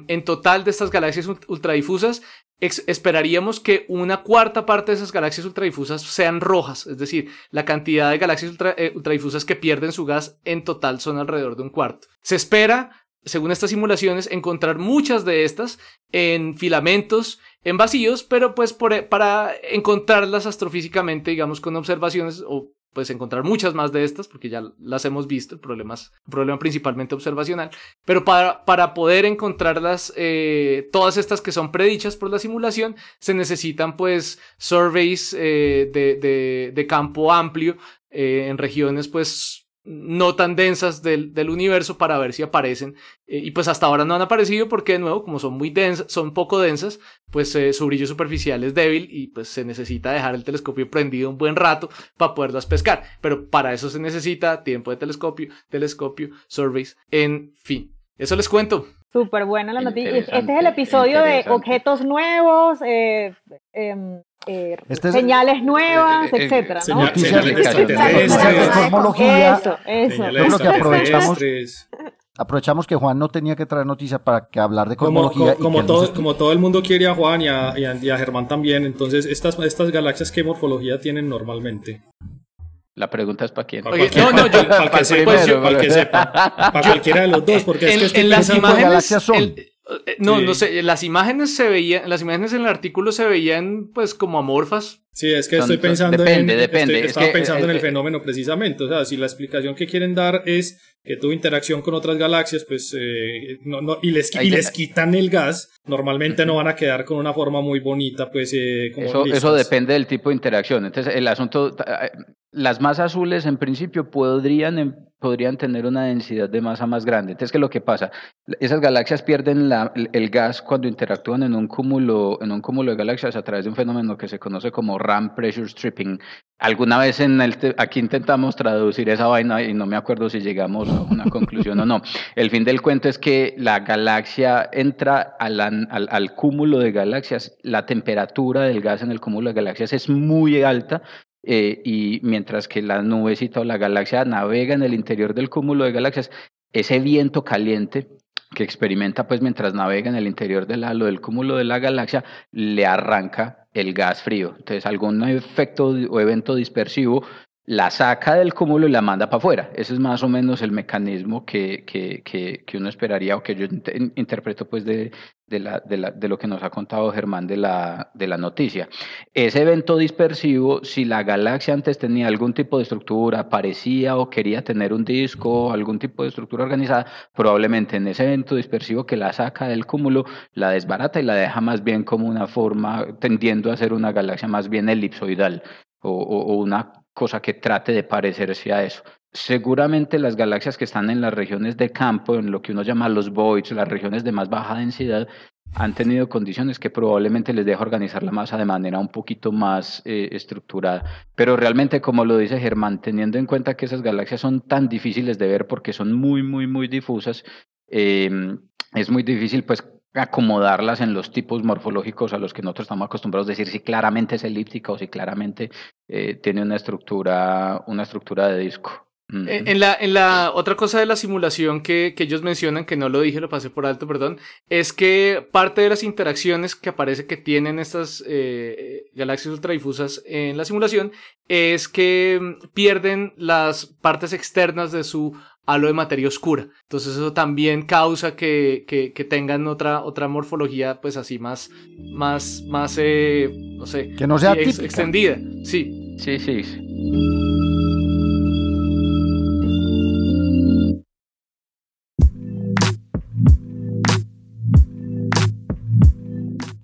en total de estas galaxias ultradifusas esperaríamos que una cuarta parte de esas galaxias ultradifusas sean rojas, es decir, la cantidad de galaxias ultradifusas que pierden su gas en total son alrededor de un cuarto. Se espera según estas simulaciones, encontrar muchas de estas en filamentos, en vacíos, pero pues e, para encontrarlas astrofísicamente, digamos, con observaciones o pues encontrar muchas más de estas, porque ya las hemos visto, el problema es un problema principalmente observacional, pero para, para poder encontrarlas, eh, todas estas que son predichas por la simulación, se necesitan pues surveys eh, de, campo amplio eh, en regiones pues no tan densas del, del, universo para ver si aparecen. Eh, y pues hasta ahora no han aparecido porque de nuevo, como son muy densas, son poco densas, pues eh, su brillo superficial es débil y pues se necesita dejar el telescopio prendido un buen rato para poderlas pescar. Pero para eso se necesita tiempo de telescopio, telescopio, surveys, en fin. Eso les cuento. Súper buena la noticia. Este es el episodio de objetos nuevos, eh, em, eh, este señales nuevas, eh, etcétera, ¿no? Noticias de cosmología. Eso, eso. Creo que aprovechamos, aprovechamos que Juan no tenía que traer noticias para que hablar de cosmología. Como, como, todo, como todo el mundo quiere a Juan y a, y a, Germán también, entonces estas, estas galaxias, ¿qué morfología tienen normalmente? La pregunta es para quién. no, no, yo, para, que sepa, para que sepa. Para cualquiera de los dos, porque es que estoy en las imágenes, son. Eh, no, no sé, las imágenes se veían, las imágenes en el artículo se veían pues como amorfas. Sí, es que estoy pensando depende, en, depende. estaba pensando en el fenómeno precisamente, o sea, si la explicación que quieren dar es que tuvo interacción con otras galaxias, pues, eh, no, no, y, les, y les quitan el gas, normalmente no van a quedar con una forma muy bonita, pues, eh, como eso, eso depende del tipo de interacción. Entonces, el asunto, las masas azules en principio podrían podrían tener una densidad de masa más grande. Entonces, ¿qué es lo que pasa? Esas galaxias pierden la, el gas cuando interactúan en un, cúmulo, en un cúmulo de galaxias a través de un fenómeno que se conoce como RAM Pressure Stripping. Alguna vez en el aquí intentamos traducir esa vaina y no me acuerdo si llegamos a una conclusión o no. El fin del cuento es que la galaxia entra al, cúmulo de galaxias, la temperatura del gas en el cúmulo de galaxias es muy alta, eh, y mientras que la nubecita o la galaxia navega en el interior del cúmulo de galaxias, ese viento caliente que experimenta pues mientras navega en el interior del halo del cúmulo de la galaxia, le arranca el gas frío. Entonces algún efecto o evento dispersivo la saca del cúmulo y la manda para afuera. Ese es más o menos el mecanismo que, que, que, uno esperaría o que yo interpreto pues de, de, la, de, la, de, lo que nos ha contado Germán de la, de la noticia. Ese evento dispersivo, si la galaxia antes tenía algún tipo de estructura, parecía o quería tener un disco, algún tipo de estructura organizada, probablemente en ese evento dispersivo que la saca del cúmulo, la desbarata y la deja más bien como una forma, tendiendo a ser una galaxia más bien elipsoidal o, una cosa que trate de parecerse a eso. Seguramente las galaxias que están en las regiones de campo, en lo que uno llama los voids, las regiones de más baja densidad, han tenido condiciones que probablemente les deja organizar la masa de manera un poquito más eh, estructurada. Pero realmente, como lo dice Germán, teniendo en cuenta que esas galaxias son tan difíciles de ver porque son muy, muy, muy difusas, em, es muy difícil pues acomodarlas en los tipos morfológicos a los que nosotros estamos acostumbrados decir si claramente es elíptica o si claramente eh, tiene una estructura, una estructura de disco. Eh, en, la, en la otra cosa de la simulación que, que, ellos mencionan, que no lo dije, lo pasé por alto, perdón, es que parte de las interacciones que aparece que tienen estas eh, galaxias ultradifusas en la simulación es que mm, pierden las partes externas de su halo de materia oscura. Entonces eso también causa que, que, que tengan otra, otra morfología, pues así más, más, más, eh, no sé, que no sea extendida. Sí. Sí, sí.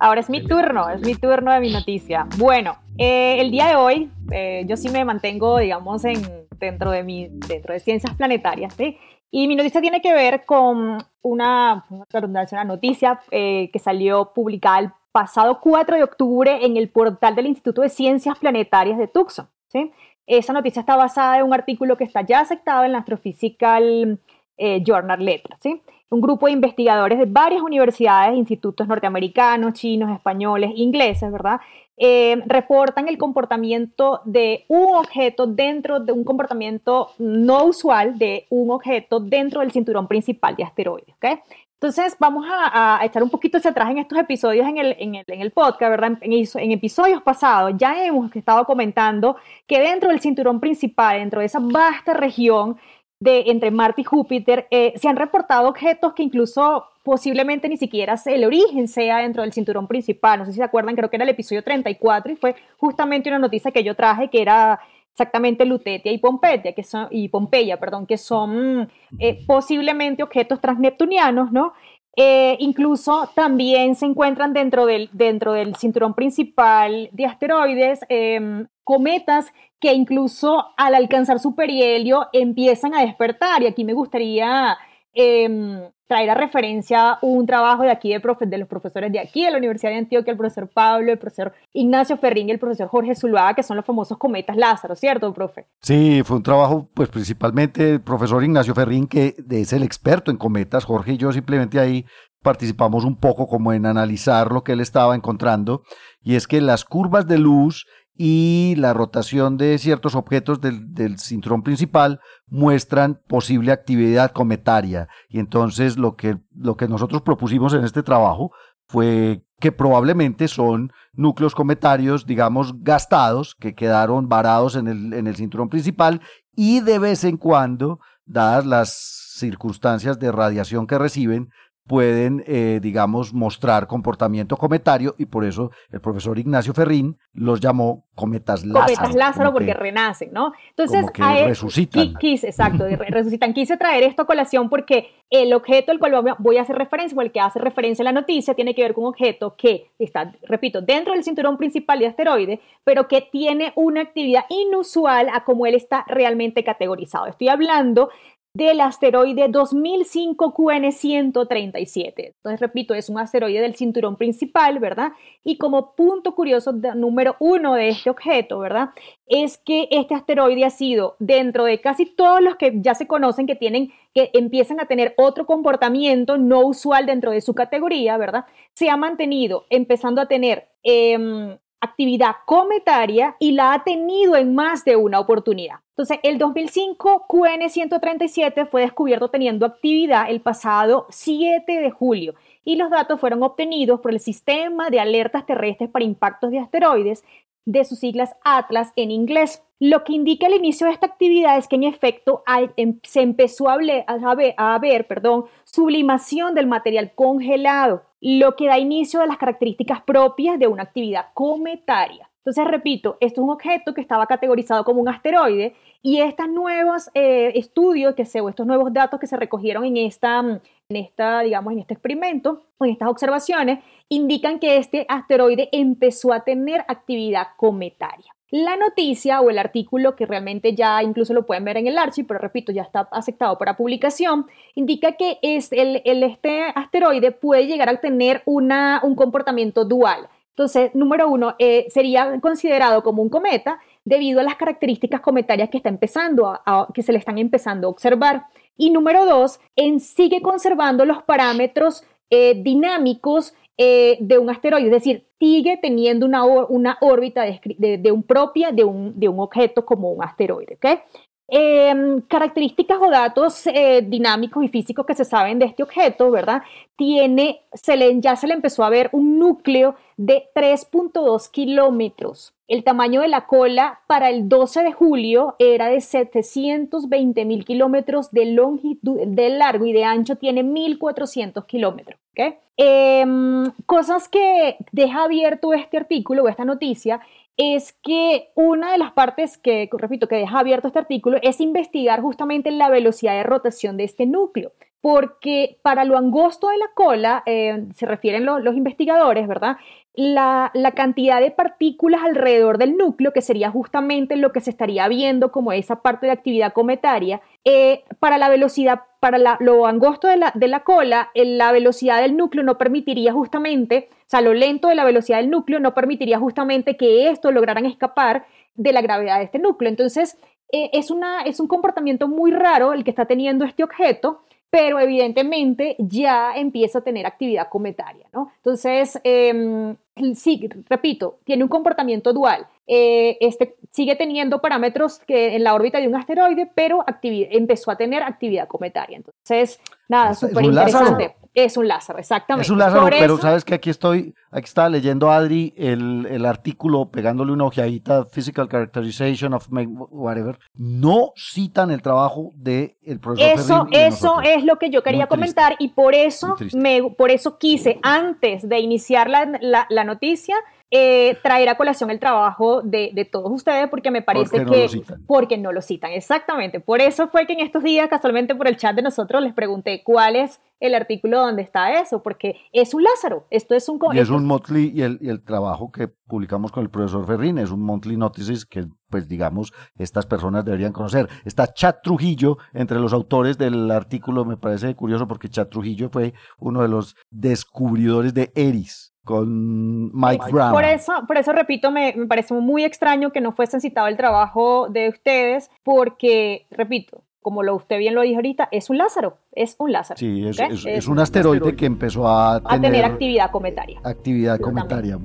Ahora es mi turno, es mi turno de mi noticia. Bueno, eh, el día de hoy eh, yo sí me mantengo, digamos, en, dentro, de mi, dentro de ciencias planetarias, ¿sí? Y mi noticia tiene que ver con una, una noticia eh, que salió publicada el pasado 4 de octubre en el portal del Instituto de Ciencias Planetarias de Tucson. ¿sí? Esa noticia está basada en un artículo que está ya aceptado en la Astrophysical Journal Letters. ¿sí? Un grupo de investigadores de varias universidades, institutos norteamericanos, chinos, españoles, ingleses, ¿verdad? Eh, reportan el comportamiento de un objeto dentro de un comportamiento no usual de un objeto dentro del cinturón principal de asteroides. ¿okay? Entonces, vamos a, echar un poquito hacia atrás en estos episodios en el, en el, en el podcast, ¿verdad? En, en, episodios pasados ya hemos estado comentando que dentro del cinturón principal, dentro de esa vasta región, de entre Marte y Júpiter, eh, se han reportado objetos que incluso posiblemente ni siquiera el origen sea dentro del cinturón principal. No sé si se acuerdan, creo que era el episodio 34 y fue justamente una noticia que yo traje que era exactamente Lutetia y Pompeya, que son, y Pompeya, perdón, que son eh, posiblemente objetos transneptunianos, ¿no? Eh, incluso también se encuentran dentro del, dentro del cinturón principal de asteroides em, cometas que incluso al alcanzar su perihelio empiezan a despertar. Y aquí me gustaría em, traer a referencia un trabajo de aquí de, de, los profesores de aquí, de la Universidad de Antioquia, el profesor Pablo, el profesor Ignacio Ferrín y el profesor Jorge Zuluaga, que son los famosos cometas Lázaro, ¿cierto, profe? Sí, fue un trabajo, pues principalmente el profesor Ignacio Ferrín, que es el experto en cometas, Jorge y yo simplemente ahí participamos un poco como en analizar lo que él estaba encontrando, y es que las curvas de luz y la rotación de ciertos objetos del, cinturón principal muestran posible actividad cometaria. Y entonces lo que, lo que nosotros propusimos en este trabajo fue que probablemente son núcleos cometarios, digamos, gastados, que quedaron varados en el, en el cinturón principal y de vez en cuando, dadas las circunstancias de radiación que reciben, pueden, eh, digamos, mostrar comportamiento cometario y por eso el profesor Ignacio Ferrín los llamó cometas Lázaro. Cometas Lázaro porque renacen, ¿no? Entonces, que resucitan. Quise, exacto, resucitan. Quise traer esto a colación porque el objeto al cual voy a hacer referencia, o el que hace referencia a la noticia, tiene que ver con un objeto que está, repito, dentro del cinturón principal de asteroides, pero que tiene una actividad inusual a como él está realmente categorizado. Estoy hablando del asteroide 2005 QN137. Entonces, repito, es un asteroide del cinturón principal, ¿verdad? Y como punto curioso número uno de este objeto, ¿verdad? Es que este asteroide ha sido dentro de casi todos los que ya se conocen que tienen, que empiezan a tener otro comportamiento no usual dentro de su categoría, ¿verdad? Se ha mantenido empezando a tener em, actividad cometaria y la ha tenido en más de una oportunidad. Entonces, el 2005 QN137 fue descubierto teniendo actividad el pasado 7 de julio y los datos fueron obtenidos por el Sistema de Alertas Terrestres para Impactos de Asteroides de sus siglas Atlas en inglés. Lo que indica el inicio de esta actividad es que en efecto em, se empezó a, perdón, sublimación del material congelado, lo que da inicio a las características propias de una actividad cometaria. Entonces, repito, esto es un objeto que estaba categorizado como un asteroide y estos nuevos eh, estudios que se, o estos nuevos datos que se recogieron en esta, en esta, digamos, en este experimento en estas observaciones indican que este asteroide empezó a tener actividad cometaria. La noticia o el artículo, que realmente ya incluso lo pueden ver en el archivo, pero repito, ya está aceptado para publicación, indica que es el, este asteroide puede llegar a tener una, un comportamiento dual. Entonces, número uno, eh, sería considerado como un cometa debido a las características cometarias que, está empezando a, que se le están empezando a observar. Y número dos, en, sigue conservando los parámetros eh, dinámicos eh, de un asteroide, es decir, sigue teniendo una, una órbita de, un propia de un, de un, objeto como un asteroide. ¿okay? Em, características o datos eh, dinámicos y físicos que se saben de este objeto, ¿verdad? Tiene, se le, ya se le empezó a ver un núcleo de 3.2 kilómetros. El tamaño de la cola para el 12 de julio era de 720 mil kilómetros de longitud, de largo y de ancho tiene 1400 kilómetros. ¿Okay? Em, cosas que deja abierto este artículo o esta noticia es que una de las partes que, repito, que deja abierto este artículo es investigar justamente la velocidad de rotación de este núcleo, porque para lo angosto de la cola, eh, se refieren los investigadores, ¿verdad? La, cantidad de partículas alrededor del núcleo, que sería justamente lo que se estaría viendo como esa parte de actividad cometaria, eh, para la velocidad, para lo angosto de la, de la cola, la velocidad del núcleo no permitiría justamente o sea, lo lento de la velocidad del núcleo no permitiría justamente que esto lograran escapar de la gravedad de este núcleo. Entonces, eh, es, una, es un comportamiento muy raro el que está teniendo este objeto, pero evidentemente ya empieza a tener actividad cometaria, ¿no? Entonces, em, sí, repito, tiene un comportamiento dual. Eh, este sigue teniendo parámetros que en la órbita de un asteroide, pero empezó a tener actividad cometaria. Entonces, nada, súper interesante. Es un Lázaro, exactamente. Es un Lázaro, pero sabes que aquí estoy, aquí estaba leyendo Adri el, el, artículo, pegándole una ojeadita, Physical Characterization of whatever. No citan el trabajo del el profesor Eso, eso es lo que yo quería comentar y por eso, me, por eso quise, antes de iniciar la, la noticia, eh, traer a colación el trabajo de, de, todos ustedes porque me parece porque que... No lo citan. Porque no lo citan, exactamente. Por eso fue que en estos días, casualmente por el chat de nosotros, les pregunté cuál es el artículo donde está eso, porque es un Lázaro, esto es un... Y es un monthly, y el, y el trabajo que publicamos con el profesor Ferrín es un monthly notices que, pues digamos, estas personas deberían conocer. Está Chat Trujillo entre los autores del artículo, me parece curioso porque Chat Trujillo fue uno de los descubridores de Eris con Mike Brown. Por eso, por eso repito, me, me parece muy extraño que no fuese citado el trabajo de ustedes, porque, repito, como lo usted bien lo dijo ahorita, es un Lázaro, es un Lázaro. Sí, es, es, es un, asteroide, asteroide, que empezó a tener, a tener actividad cometaria. Actividad cometaria.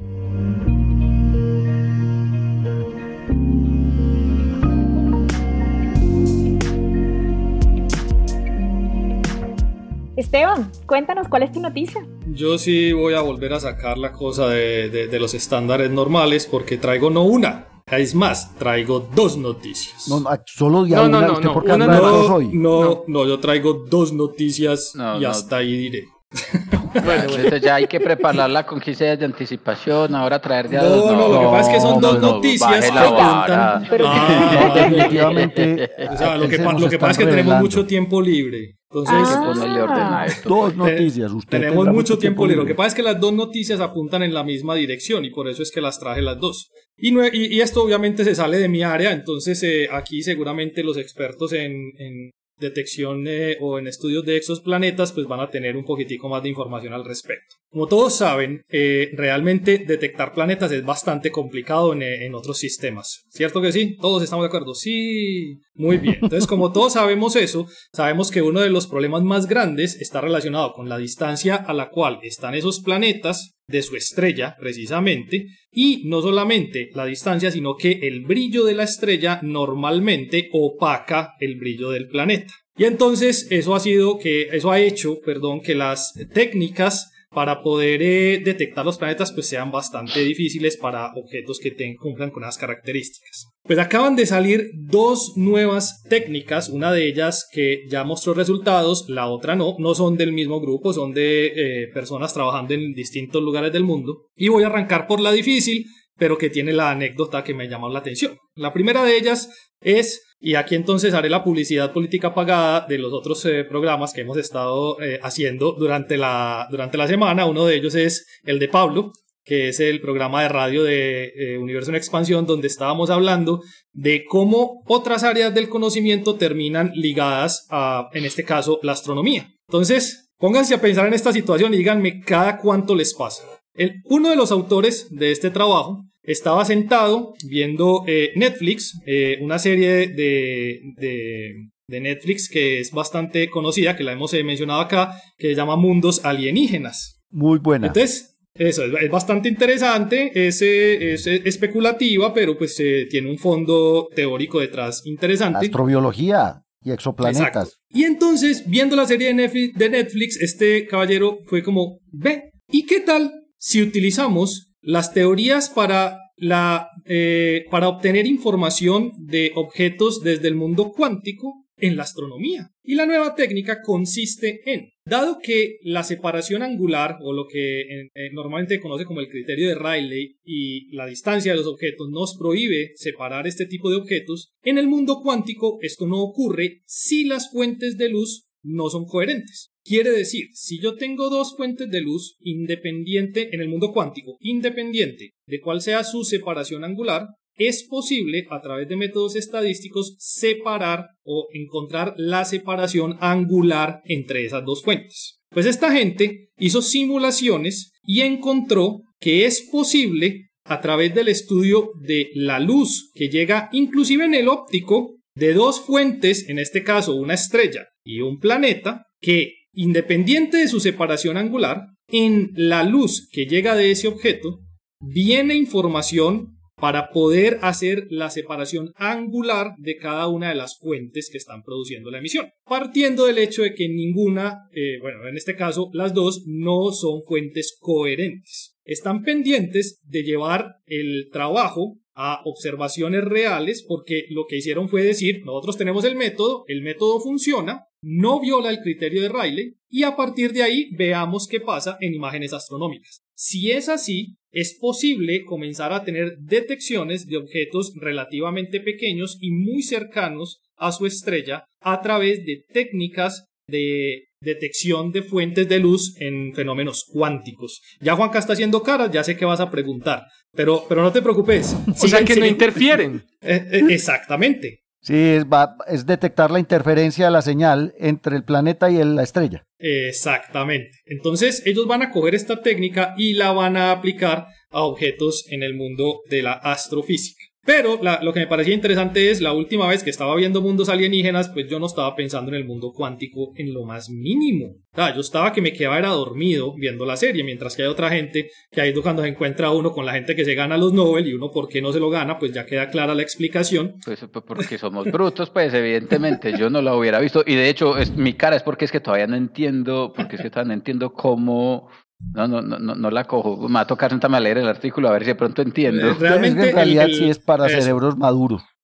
Esteban, cuéntanos cuál es tu noticia. Yo sí voy a volver a sacar la cosa de, de, de los estándares normales porque traigo no una, es más, traigo dos noticias. No, solo ya no, una. No, ¿Usted no, por qué no, dos hoy? No, no, yo traigo dos noticias y hasta ahí diré. Bueno, entonces ya hay que prepararla con 15 días de anticipación, ahora traer ya no, dos. No, lo que pasa es que son dos noticias que apuntan. Ah, definitivamente. O sea, lo que, lo que pasa es que tenemos mucho tiempo libre. Entonces, ah, dos noticias. Usted tenemos mucho tiempo libre. Lo que pasa es que las dos noticias apuntan en la misma dirección y por eso es que las traje las dos. Y, no, y, y esto obviamente se sale de mi área, entonces eh, aquí seguramente los expertos en, en detección eh, o en estudios de exoplanetas pues van a tener un poquitico más de información al respecto. Como todos saben, eh, realmente detectar planetas es bastante complicado en, en, otros sistemas. ¿Cierto que sí? ¿Todos estamos de acuerdo? Sí. Muy bien. Entonces, como todos sabemos eso, sabemos que uno de los problemas más grandes está relacionado con la distancia a la cual están esos planetas de su estrella, precisamente, y no solamente la distancia, sino que el brillo de la estrella normalmente opaca el brillo del planeta. Y entonces eso ha sido que, eso ha hecho, perdón, que las técnicas para poder eh, detectar los planetas pues sean bastante difíciles para objetos que cumplan con esas características. Pues acaban de salir dos nuevas técnicas, una de ellas que ya mostró resultados, la otra no, no son del mismo grupo, son de eh, personas trabajando en distintos lugares del mundo. Y voy a arrancar por la difícil, pero que tiene la anécdota que me llamó la atención. La primera de ellas es, y aquí entonces haré la publicidad política pagada de los otros eh, programas que hemos estado eh, haciendo durante la, durante la semana, uno de ellos es el de Pablo, que es el programa de radio de eh, Universo en Expansión, donde estábamos hablando de cómo otras áreas del conocimiento terminan ligadas a, en este caso, la astronomía. Entonces, pónganse a pensar en esta situación y díganme cada cuánto les pasa. El, uno de los autores de este trabajo estaba sentado viendo eh, Netflix, eh, una serie de, de, de, Netflix que es bastante conocida, que la hemos eh, mencionado acá, que se llama Mundos Alienígenas. Muy buena. Entonces, eso es, bastante interesante, es, es, especulativa, pero pues tiene un fondo teórico detrás interesante. Astrobiología y exoplanetas. Y entonces, viendo la serie de Netflix, este caballero fue como, ve, ¿y qué tal si utilizamos las teorías para, la, eh, para obtener información de objetos desde el mundo cuántico en la astronomía. Y la nueva técnica consiste en, dado que la separación angular, o lo que eh, normalmente se conoce como el criterio de Rayleigh, y la distancia de los objetos nos prohíbe separar este tipo de objetos, en el mundo cuántico esto no ocurre si las fuentes de luz no son coherentes. Quiere decir, si yo tengo dos fuentes de luz independiente en el mundo cuántico, independiente de cuál sea su separación angular, es posible a través de métodos estadísticos separar o encontrar la separación angular entre esas dos fuentes. Pues esta gente hizo simulaciones y encontró que es posible a través del estudio de la luz que llega inclusive en el óptico de dos fuentes, en este caso una estrella y un planeta, que independiente de su separación angular, en la luz que llega de ese objeto, viene información para poder hacer la separación angular de cada una de las fuentes que están produciendo la emisión, partiendo del hecho de que ninguna, eh, bueno, en este caso las dos no son fuentes coherentes. Están pendientes de llevar el trabajo a observaciones reales porque lo que hicieron fue decir, nosotros tenemos el método, el método funciona, no viola el criterio de Rayleigh y a partir de ahí veamos qué pasa en imágenes astronómicas. Si es así, es posible comenzar a tener detecciones de objetos relativamente pequeños y muy cercanos a su estrella a través de técnicas de detección de fuentes de luz en fenómenos cuánticos. Ya Juanca está haciendo caras, ya sé que vas a preguntar, pero, pero no te preocupes. O sea que no interfieren. Eh, eh, exactamente. Sí, es, va, es detectar la interferencia de la señal entre el planeta y la estrella. Exactamente. Entonces ellos van a coger esta técnica y la van a aplicar a objetos en el mundo de la astrofísica. Pero lo que me parecía interesante es la última vez que estaba viendo mundos alienígenas, pues yo no estaba pensando en el mundo cuántico en lo más mínimo. yo estaba que me quedaba era dormido viendo la serie, mientras que hay otra gente que ahí cuando se encuentra uno con la gente que se gana los Nobel y uno por qué no se lo gana, pues ya queda clara la explicación. Pues, pues porque somos brutos, pues evidentemente yo no lo hubiera visto y de hecho es, mi cara es porque es que todavía no entiendo, porque es que todavía no entiendo cómo no, no, no, no la cojo. Me va a tocar sentarme a leer el artículo a ver si de pronto entiendo. Realmente, en realidad sí es para cerebros maduros.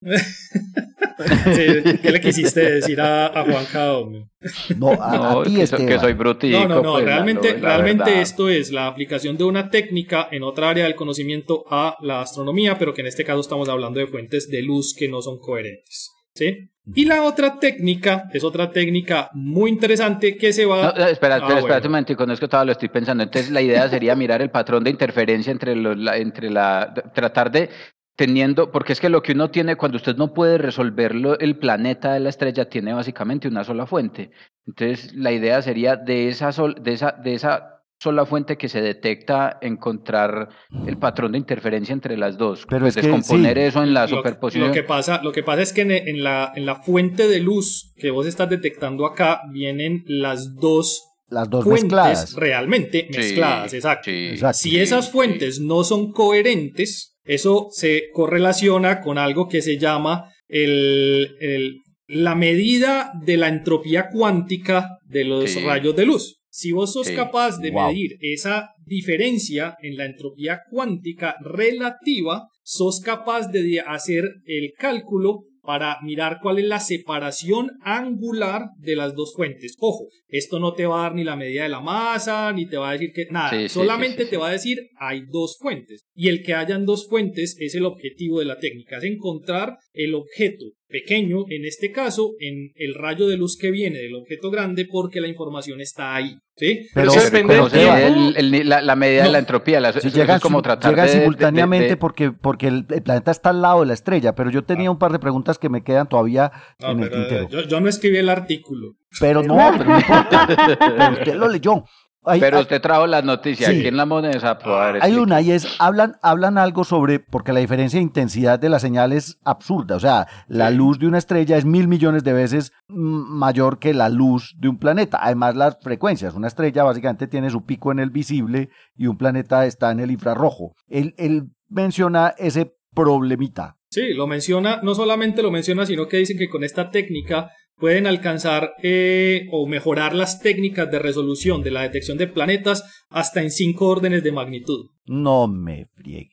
¿Qué le quisiste decir a, a Juan Caón? No, a, ti que, que, soy brutico. No, no, no. Pues, realmente, realmente esto es la aplicación de una técnica en otra área del conocimiento a la astronomía, pero que en este caso estamos hablando de fuentes de luz que no son coherentes. ¿Sí? Y la otra técnica es otra técnica muy interesante que se va... No, espera, espera, espera un momento, con esto todavía lo estoy pensando. Entonces la idea sería mirar el patrón de interferencia entre, la, entre la... tratar de teniendo, porque es que lo que uno tiene cuando usted no puede resolverlo, el planeta de la estrella tiene básicamente una sola fuente. Entonces la idea sería de esa, sol, de esa, de esa sola fuente que se detecta encontrar el patrón de interferencia entre las dos. Pero es descomponer eso en la superposición. Lo que pasa, lo que pasa es que en, la, en la fuente de luz que vos estás detectando acá vienen las dos las dos fuentes mezcladas. realmente mezcladas, exacto. Si esas fuentes no son coherentes, eso se correlaciona con algo que se llama el, el, la medida de la entropía cuántica de los rayos de luz. Si vos sos capaz de medir esa diferencia en la entropía cuántica relativa, sos capaz de hacer el cálculo para mirar cuál es la separación angular de las dos fuentes. Ojo, esto no te va a dar ni la medida de la masa, ni te va a decir que nada, solamente te va a decir hay dos fuentes. Y el que hayan dos fuentes es el objetivo de la técnica, es encontrar el objeto pequeño, en este caso, en el rayo de luz que viene del objeto grande porque la información está ahí. ¿sí? Pero, eso depende del el, el, la, la, medida No. de la entropía. La, Si eso llegan, es como tratar de- de- de- simultáneamente de- porque, porque el, el planeta está al lado de la estrella, pero yo tenía un par de preguntas que me quedan todavía No, en el pero, tintero. yo, yo no escribí el artículo. Pero no, pero no importa. Pero usted lo leyó. Hay, Pero usted trajo las noticias Sí. aquí en la moneda. poder hay explicar. una y es, hablan, hablan algo sobre, porque la diferencia de intensidad de la señal es absurda. O sea, la luz de una estrella es mil millones de veces mayor que la luz de un planeta. Además, las frecuencias. Una estrella básicamente tiene su pico en el visible y un planeta está en el infrarrojo. Él, él menciona ese problemita. Sí, lo menciona, no solamente lo menciona, sino que dicen que con esta técnica pueden alcanzar eh, o mejorar las técnicas de resolución de la detección de planetas hasta en cinco órdenes de magnitud. No me friegue.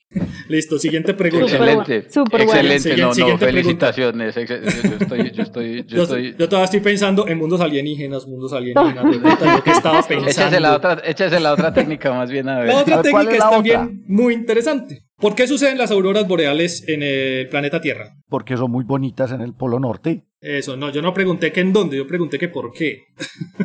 Listo, siguiente pregunta. Bueno, Excelente, súper bueno. excelente, Siguiente- no, no, siguiente felicitaciones. ex- Yo, estoy, yo estoy, yo Yo, estoy. yo todavía estoy pensando en mundos alienígenas, mundos alienígenas. de yo que estaba pensando. Échese la otra, échese la otra técnica más bien a ver. La otra A ver, ¿cuál técnica es es también otra? muy interesante. ¿Por qué suceden las auroras boreales en el planeta Tierra? Porque son muy bonitas en el Polo Norte. Eso, no, yo no pregunté que en dónde, yo pregunté que por qué.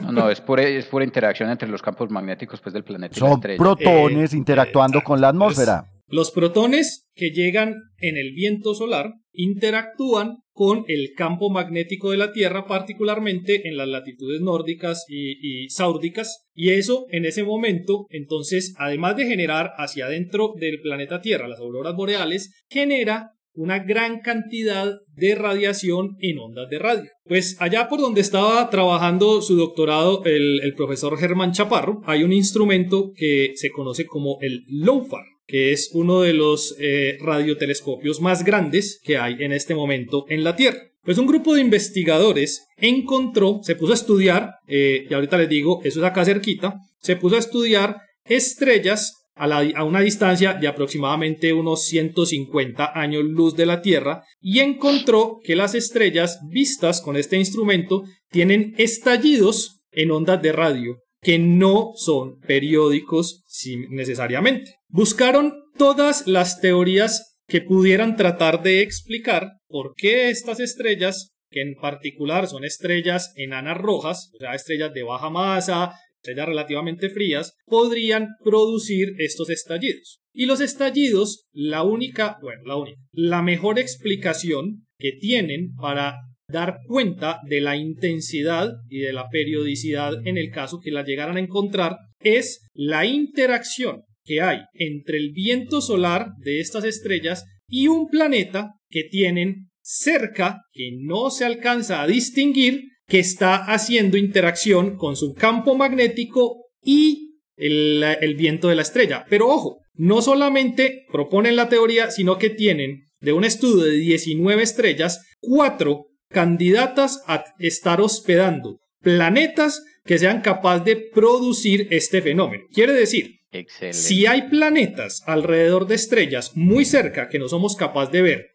No, no, es pura, es pura interacción entre los campos magnéticos pues, del planeta y la Son protones Eh, interactuando exacto. con la atmósfera. Los protones que llegan en el viento solar interactúan con el campo magnético de la Tierra, particularmente en las latitudes nórdicas y, y sáurdicas, y eso en ese momento, entonces, además de generar hacia adentro del planeta Tierra las auroras boreales, genera una gran cantidad de radiación en ondas de radio. Pues allá por donde estaba trabajando su doctorado el, profesor Germán Chaparro, hay un instrumento que se conoce como el LOFAR, que es uno de los eh, radiotelescopios más grandes que hay en este momento en la Tierra. Pues un grupo de investigadores encontró, se puso a estudiar, eh, y ahorita les digo, eso es acá cerquita, se puso a estudiar estrellas a, una distancia de aproximadamente unos 150 años luz de la Tierra y encontró que las estrellas vistas con este instrumento tienen estallidos en ondas de radio que no son periódicos necesariamente. Buscaron todas las teorías que pudieran tratar de explicar por qué estas estrellas, que en particular son estrellas enanas rojas, o sea, estrellas de baja masa, estrellas relativamente frías, podrían producir estos estallidos. Y los estallidos, la única, bueno, la única, la mejor explicación que tienen para dar cuenta de la intensidad y de la periodicidad en el caso que la llegaran a encontrar es la interacción que hay entre el viento solar de estas estrellas y un planeta que tienen cerca que no se alcanza a distinguir que está haciendo interacción con su campo magnético y el, el viento de la estrella. Pero ojo, no solamente proponen la teoría, sino que tienen de un estudio de 19 estrellas, cuatro candidatas a estar hospedando planetas que sean capaces de producir este fenómeno. Quiere decir, Excelente. si hay planetas alrededor de estrellas muy cerca que no somos capaces de ver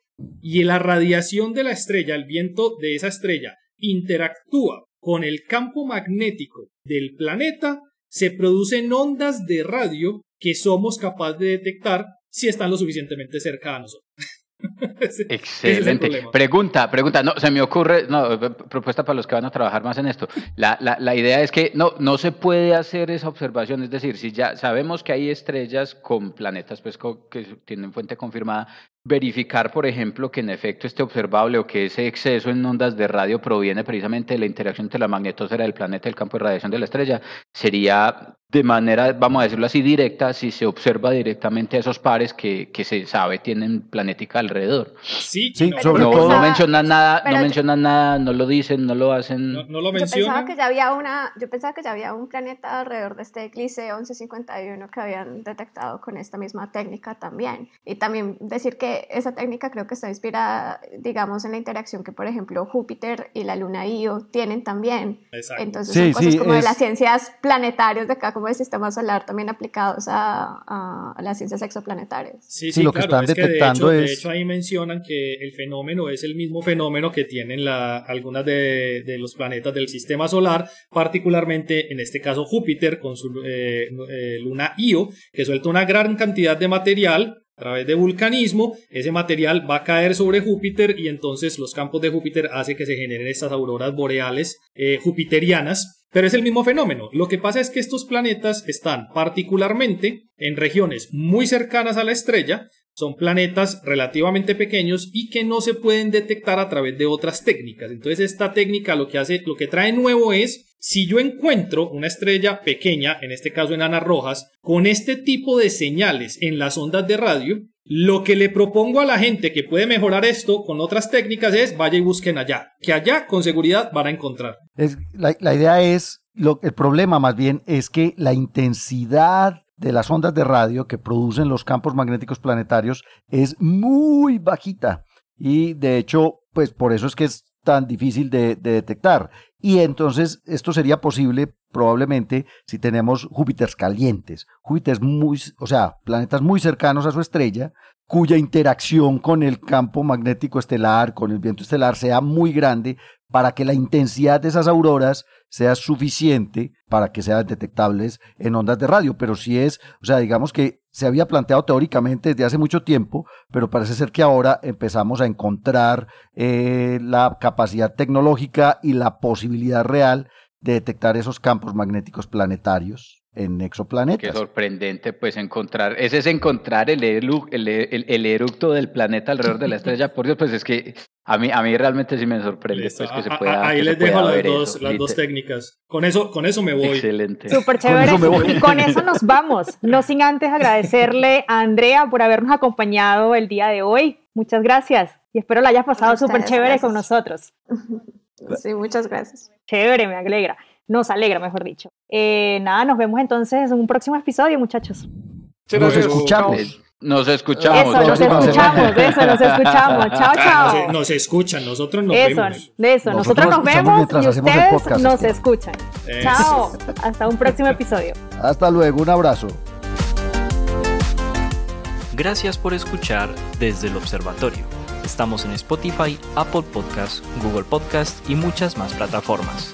y la radiación de la estrella, el viento de esa estrella, interactúa con el campo magnético del planeta, se producen ondas de radio que somos capaces de detectar si están lo suficientemente cerca a nosotros. Es Excelente. Pregunta, pregunta. No, se me ocurre, no, propuesta para los que van a trabajar más en esto. La, la, la idea es que no, no se puede hacer esa observación. Es decir, si ya sabemos que hay estrellas con planetas pues, que tienen fuente confirmada, verificar, por ejemplo, que en efecto esté observable o que ese exceso en ondas de radio proviene precisamente de la interacción entre la magnetosfera del planeta y el campo de radiación de la estrella, sería de manera, vamos a decirlo así, directa, si se observa directamente a esos pares que, que se sabe tienen planética alrededor. Sí, Sí, no, sobre No, todo- no mencionan nada, no yo- mencionan nada, no lo dicen, no lo hacen. no, no lo Yo pensaba que ya había una, yo pensaba que ya había un planeta alrededor de este eclipse 1151 que habían detectado con esta misma técnica también. Y también decir que esa técnica creo que está inspirada, digamos, en la interacción que, por ejemplo, Júpiter y la Luna Io tienen también. Exacto. Entonces Sí, son cosas sí, como de es- las ciencias planetarias de acá, como el sistema solar, también aplicados a, a- a las ciencias exoplanetarias. Sí, Sí, sí, lo que claro, están es que de detectando hecho, de es- hecho ahí mencionan que el fenómeno es el mismo fenómeno que tienen la, algunas de, de los planetas del sistema solar, particularmente en este caso Júpiter con su eh, eh, luna Io, que suelta una gran cantidad de material a través de vulcanismo, ese material va a caer sobre Júpiter y entonces los campos de Júpiter hacen que se generen estas auroras boreales eh, jupiterianas. Pero es el mismo fenómeno. Lo que pasa es que estos planetas están particularmente en regiones muy cercanas a la estrella, son planetas relativamente pequeños y que no se pueden detectar a través de otras técnicas. Entonces esta técnica lo que hace, lo que trae nuevo es, si yo encuentro una estrella pequeña, en este caso enanas rojas, con este tipo de señales en las ondas de radio, lo que le propongo a la gente que puede mejorar esto con otras técnicas es vaya y busquen allá, que allá con seguridad van a encontrar. La, idea es, el problema más bien es que la intensidad de las ondas de radio que producen los campos magnéticos planetarios es muy bajita y de hecho, pues por eso es que es tan difícil de, de detectar. Y entonces esto sería posible probablemente si tenemos Júpiteres calientes, Júpiteres muy, o sea, planetas muy cercanos a su estrella, cuya interacción con el campo magnético estelar, con el viento estelar, sea muy grande para que la intensidad de esas auroras sea suficiente para que sean detectables en ondas de radio. Pero si es, o sea, digamos que se había planteado teóricamente desde hace mucho tiempo, pero parece ser que ahora empezamos a encontrar eh, la capacidad tecnológica y la posibilidad real de detectar esos campos magnéticos planetarios en exoplanetas. Qué sorprendente, pues encontrar, ese es encontrar el, el, el, el, eructo del planeta alrededor de la estrella, por Dios, pues es que a mí, a mí realmente sí me sorprende pues, que se pueda. Ahí les dejo las, dos, eso, las dos técnicas. Con eso, con eso me voy. Excelente. Súper chévere. Con eso me voy. Y con eso nos vamos. No sin antes agradecerle a Andrea por habernos acompañado el día de hoy. Muchas gracias. Y espero la hayas pasado súper chévere gracias. con nosotros. Sí, muchas gracias. Chévere, me alegra. Nos alegra, mejor dicho. Eh, nada, nos vemos entonces en un próximo episodio, muchachos. Muchas Nos gracias. escuchamos. Nos escuchamos. Eso, nos escuchamos, eso, nos escuchamos. Chao, chao. nos escuchan, nosotros nos Eso, vemos. de eso. Nosotros Nosotros, nos vemos mientras y hacemos el ustedes podcast, nos escuchan. Eso. Chao. Hasta un próximo episodio. Hasta luego, un abrazo. Gracias por escuchar desde el observatorio. Estamos en Spotify, Apple Podcast, Google Podcast y muchas más plataformas.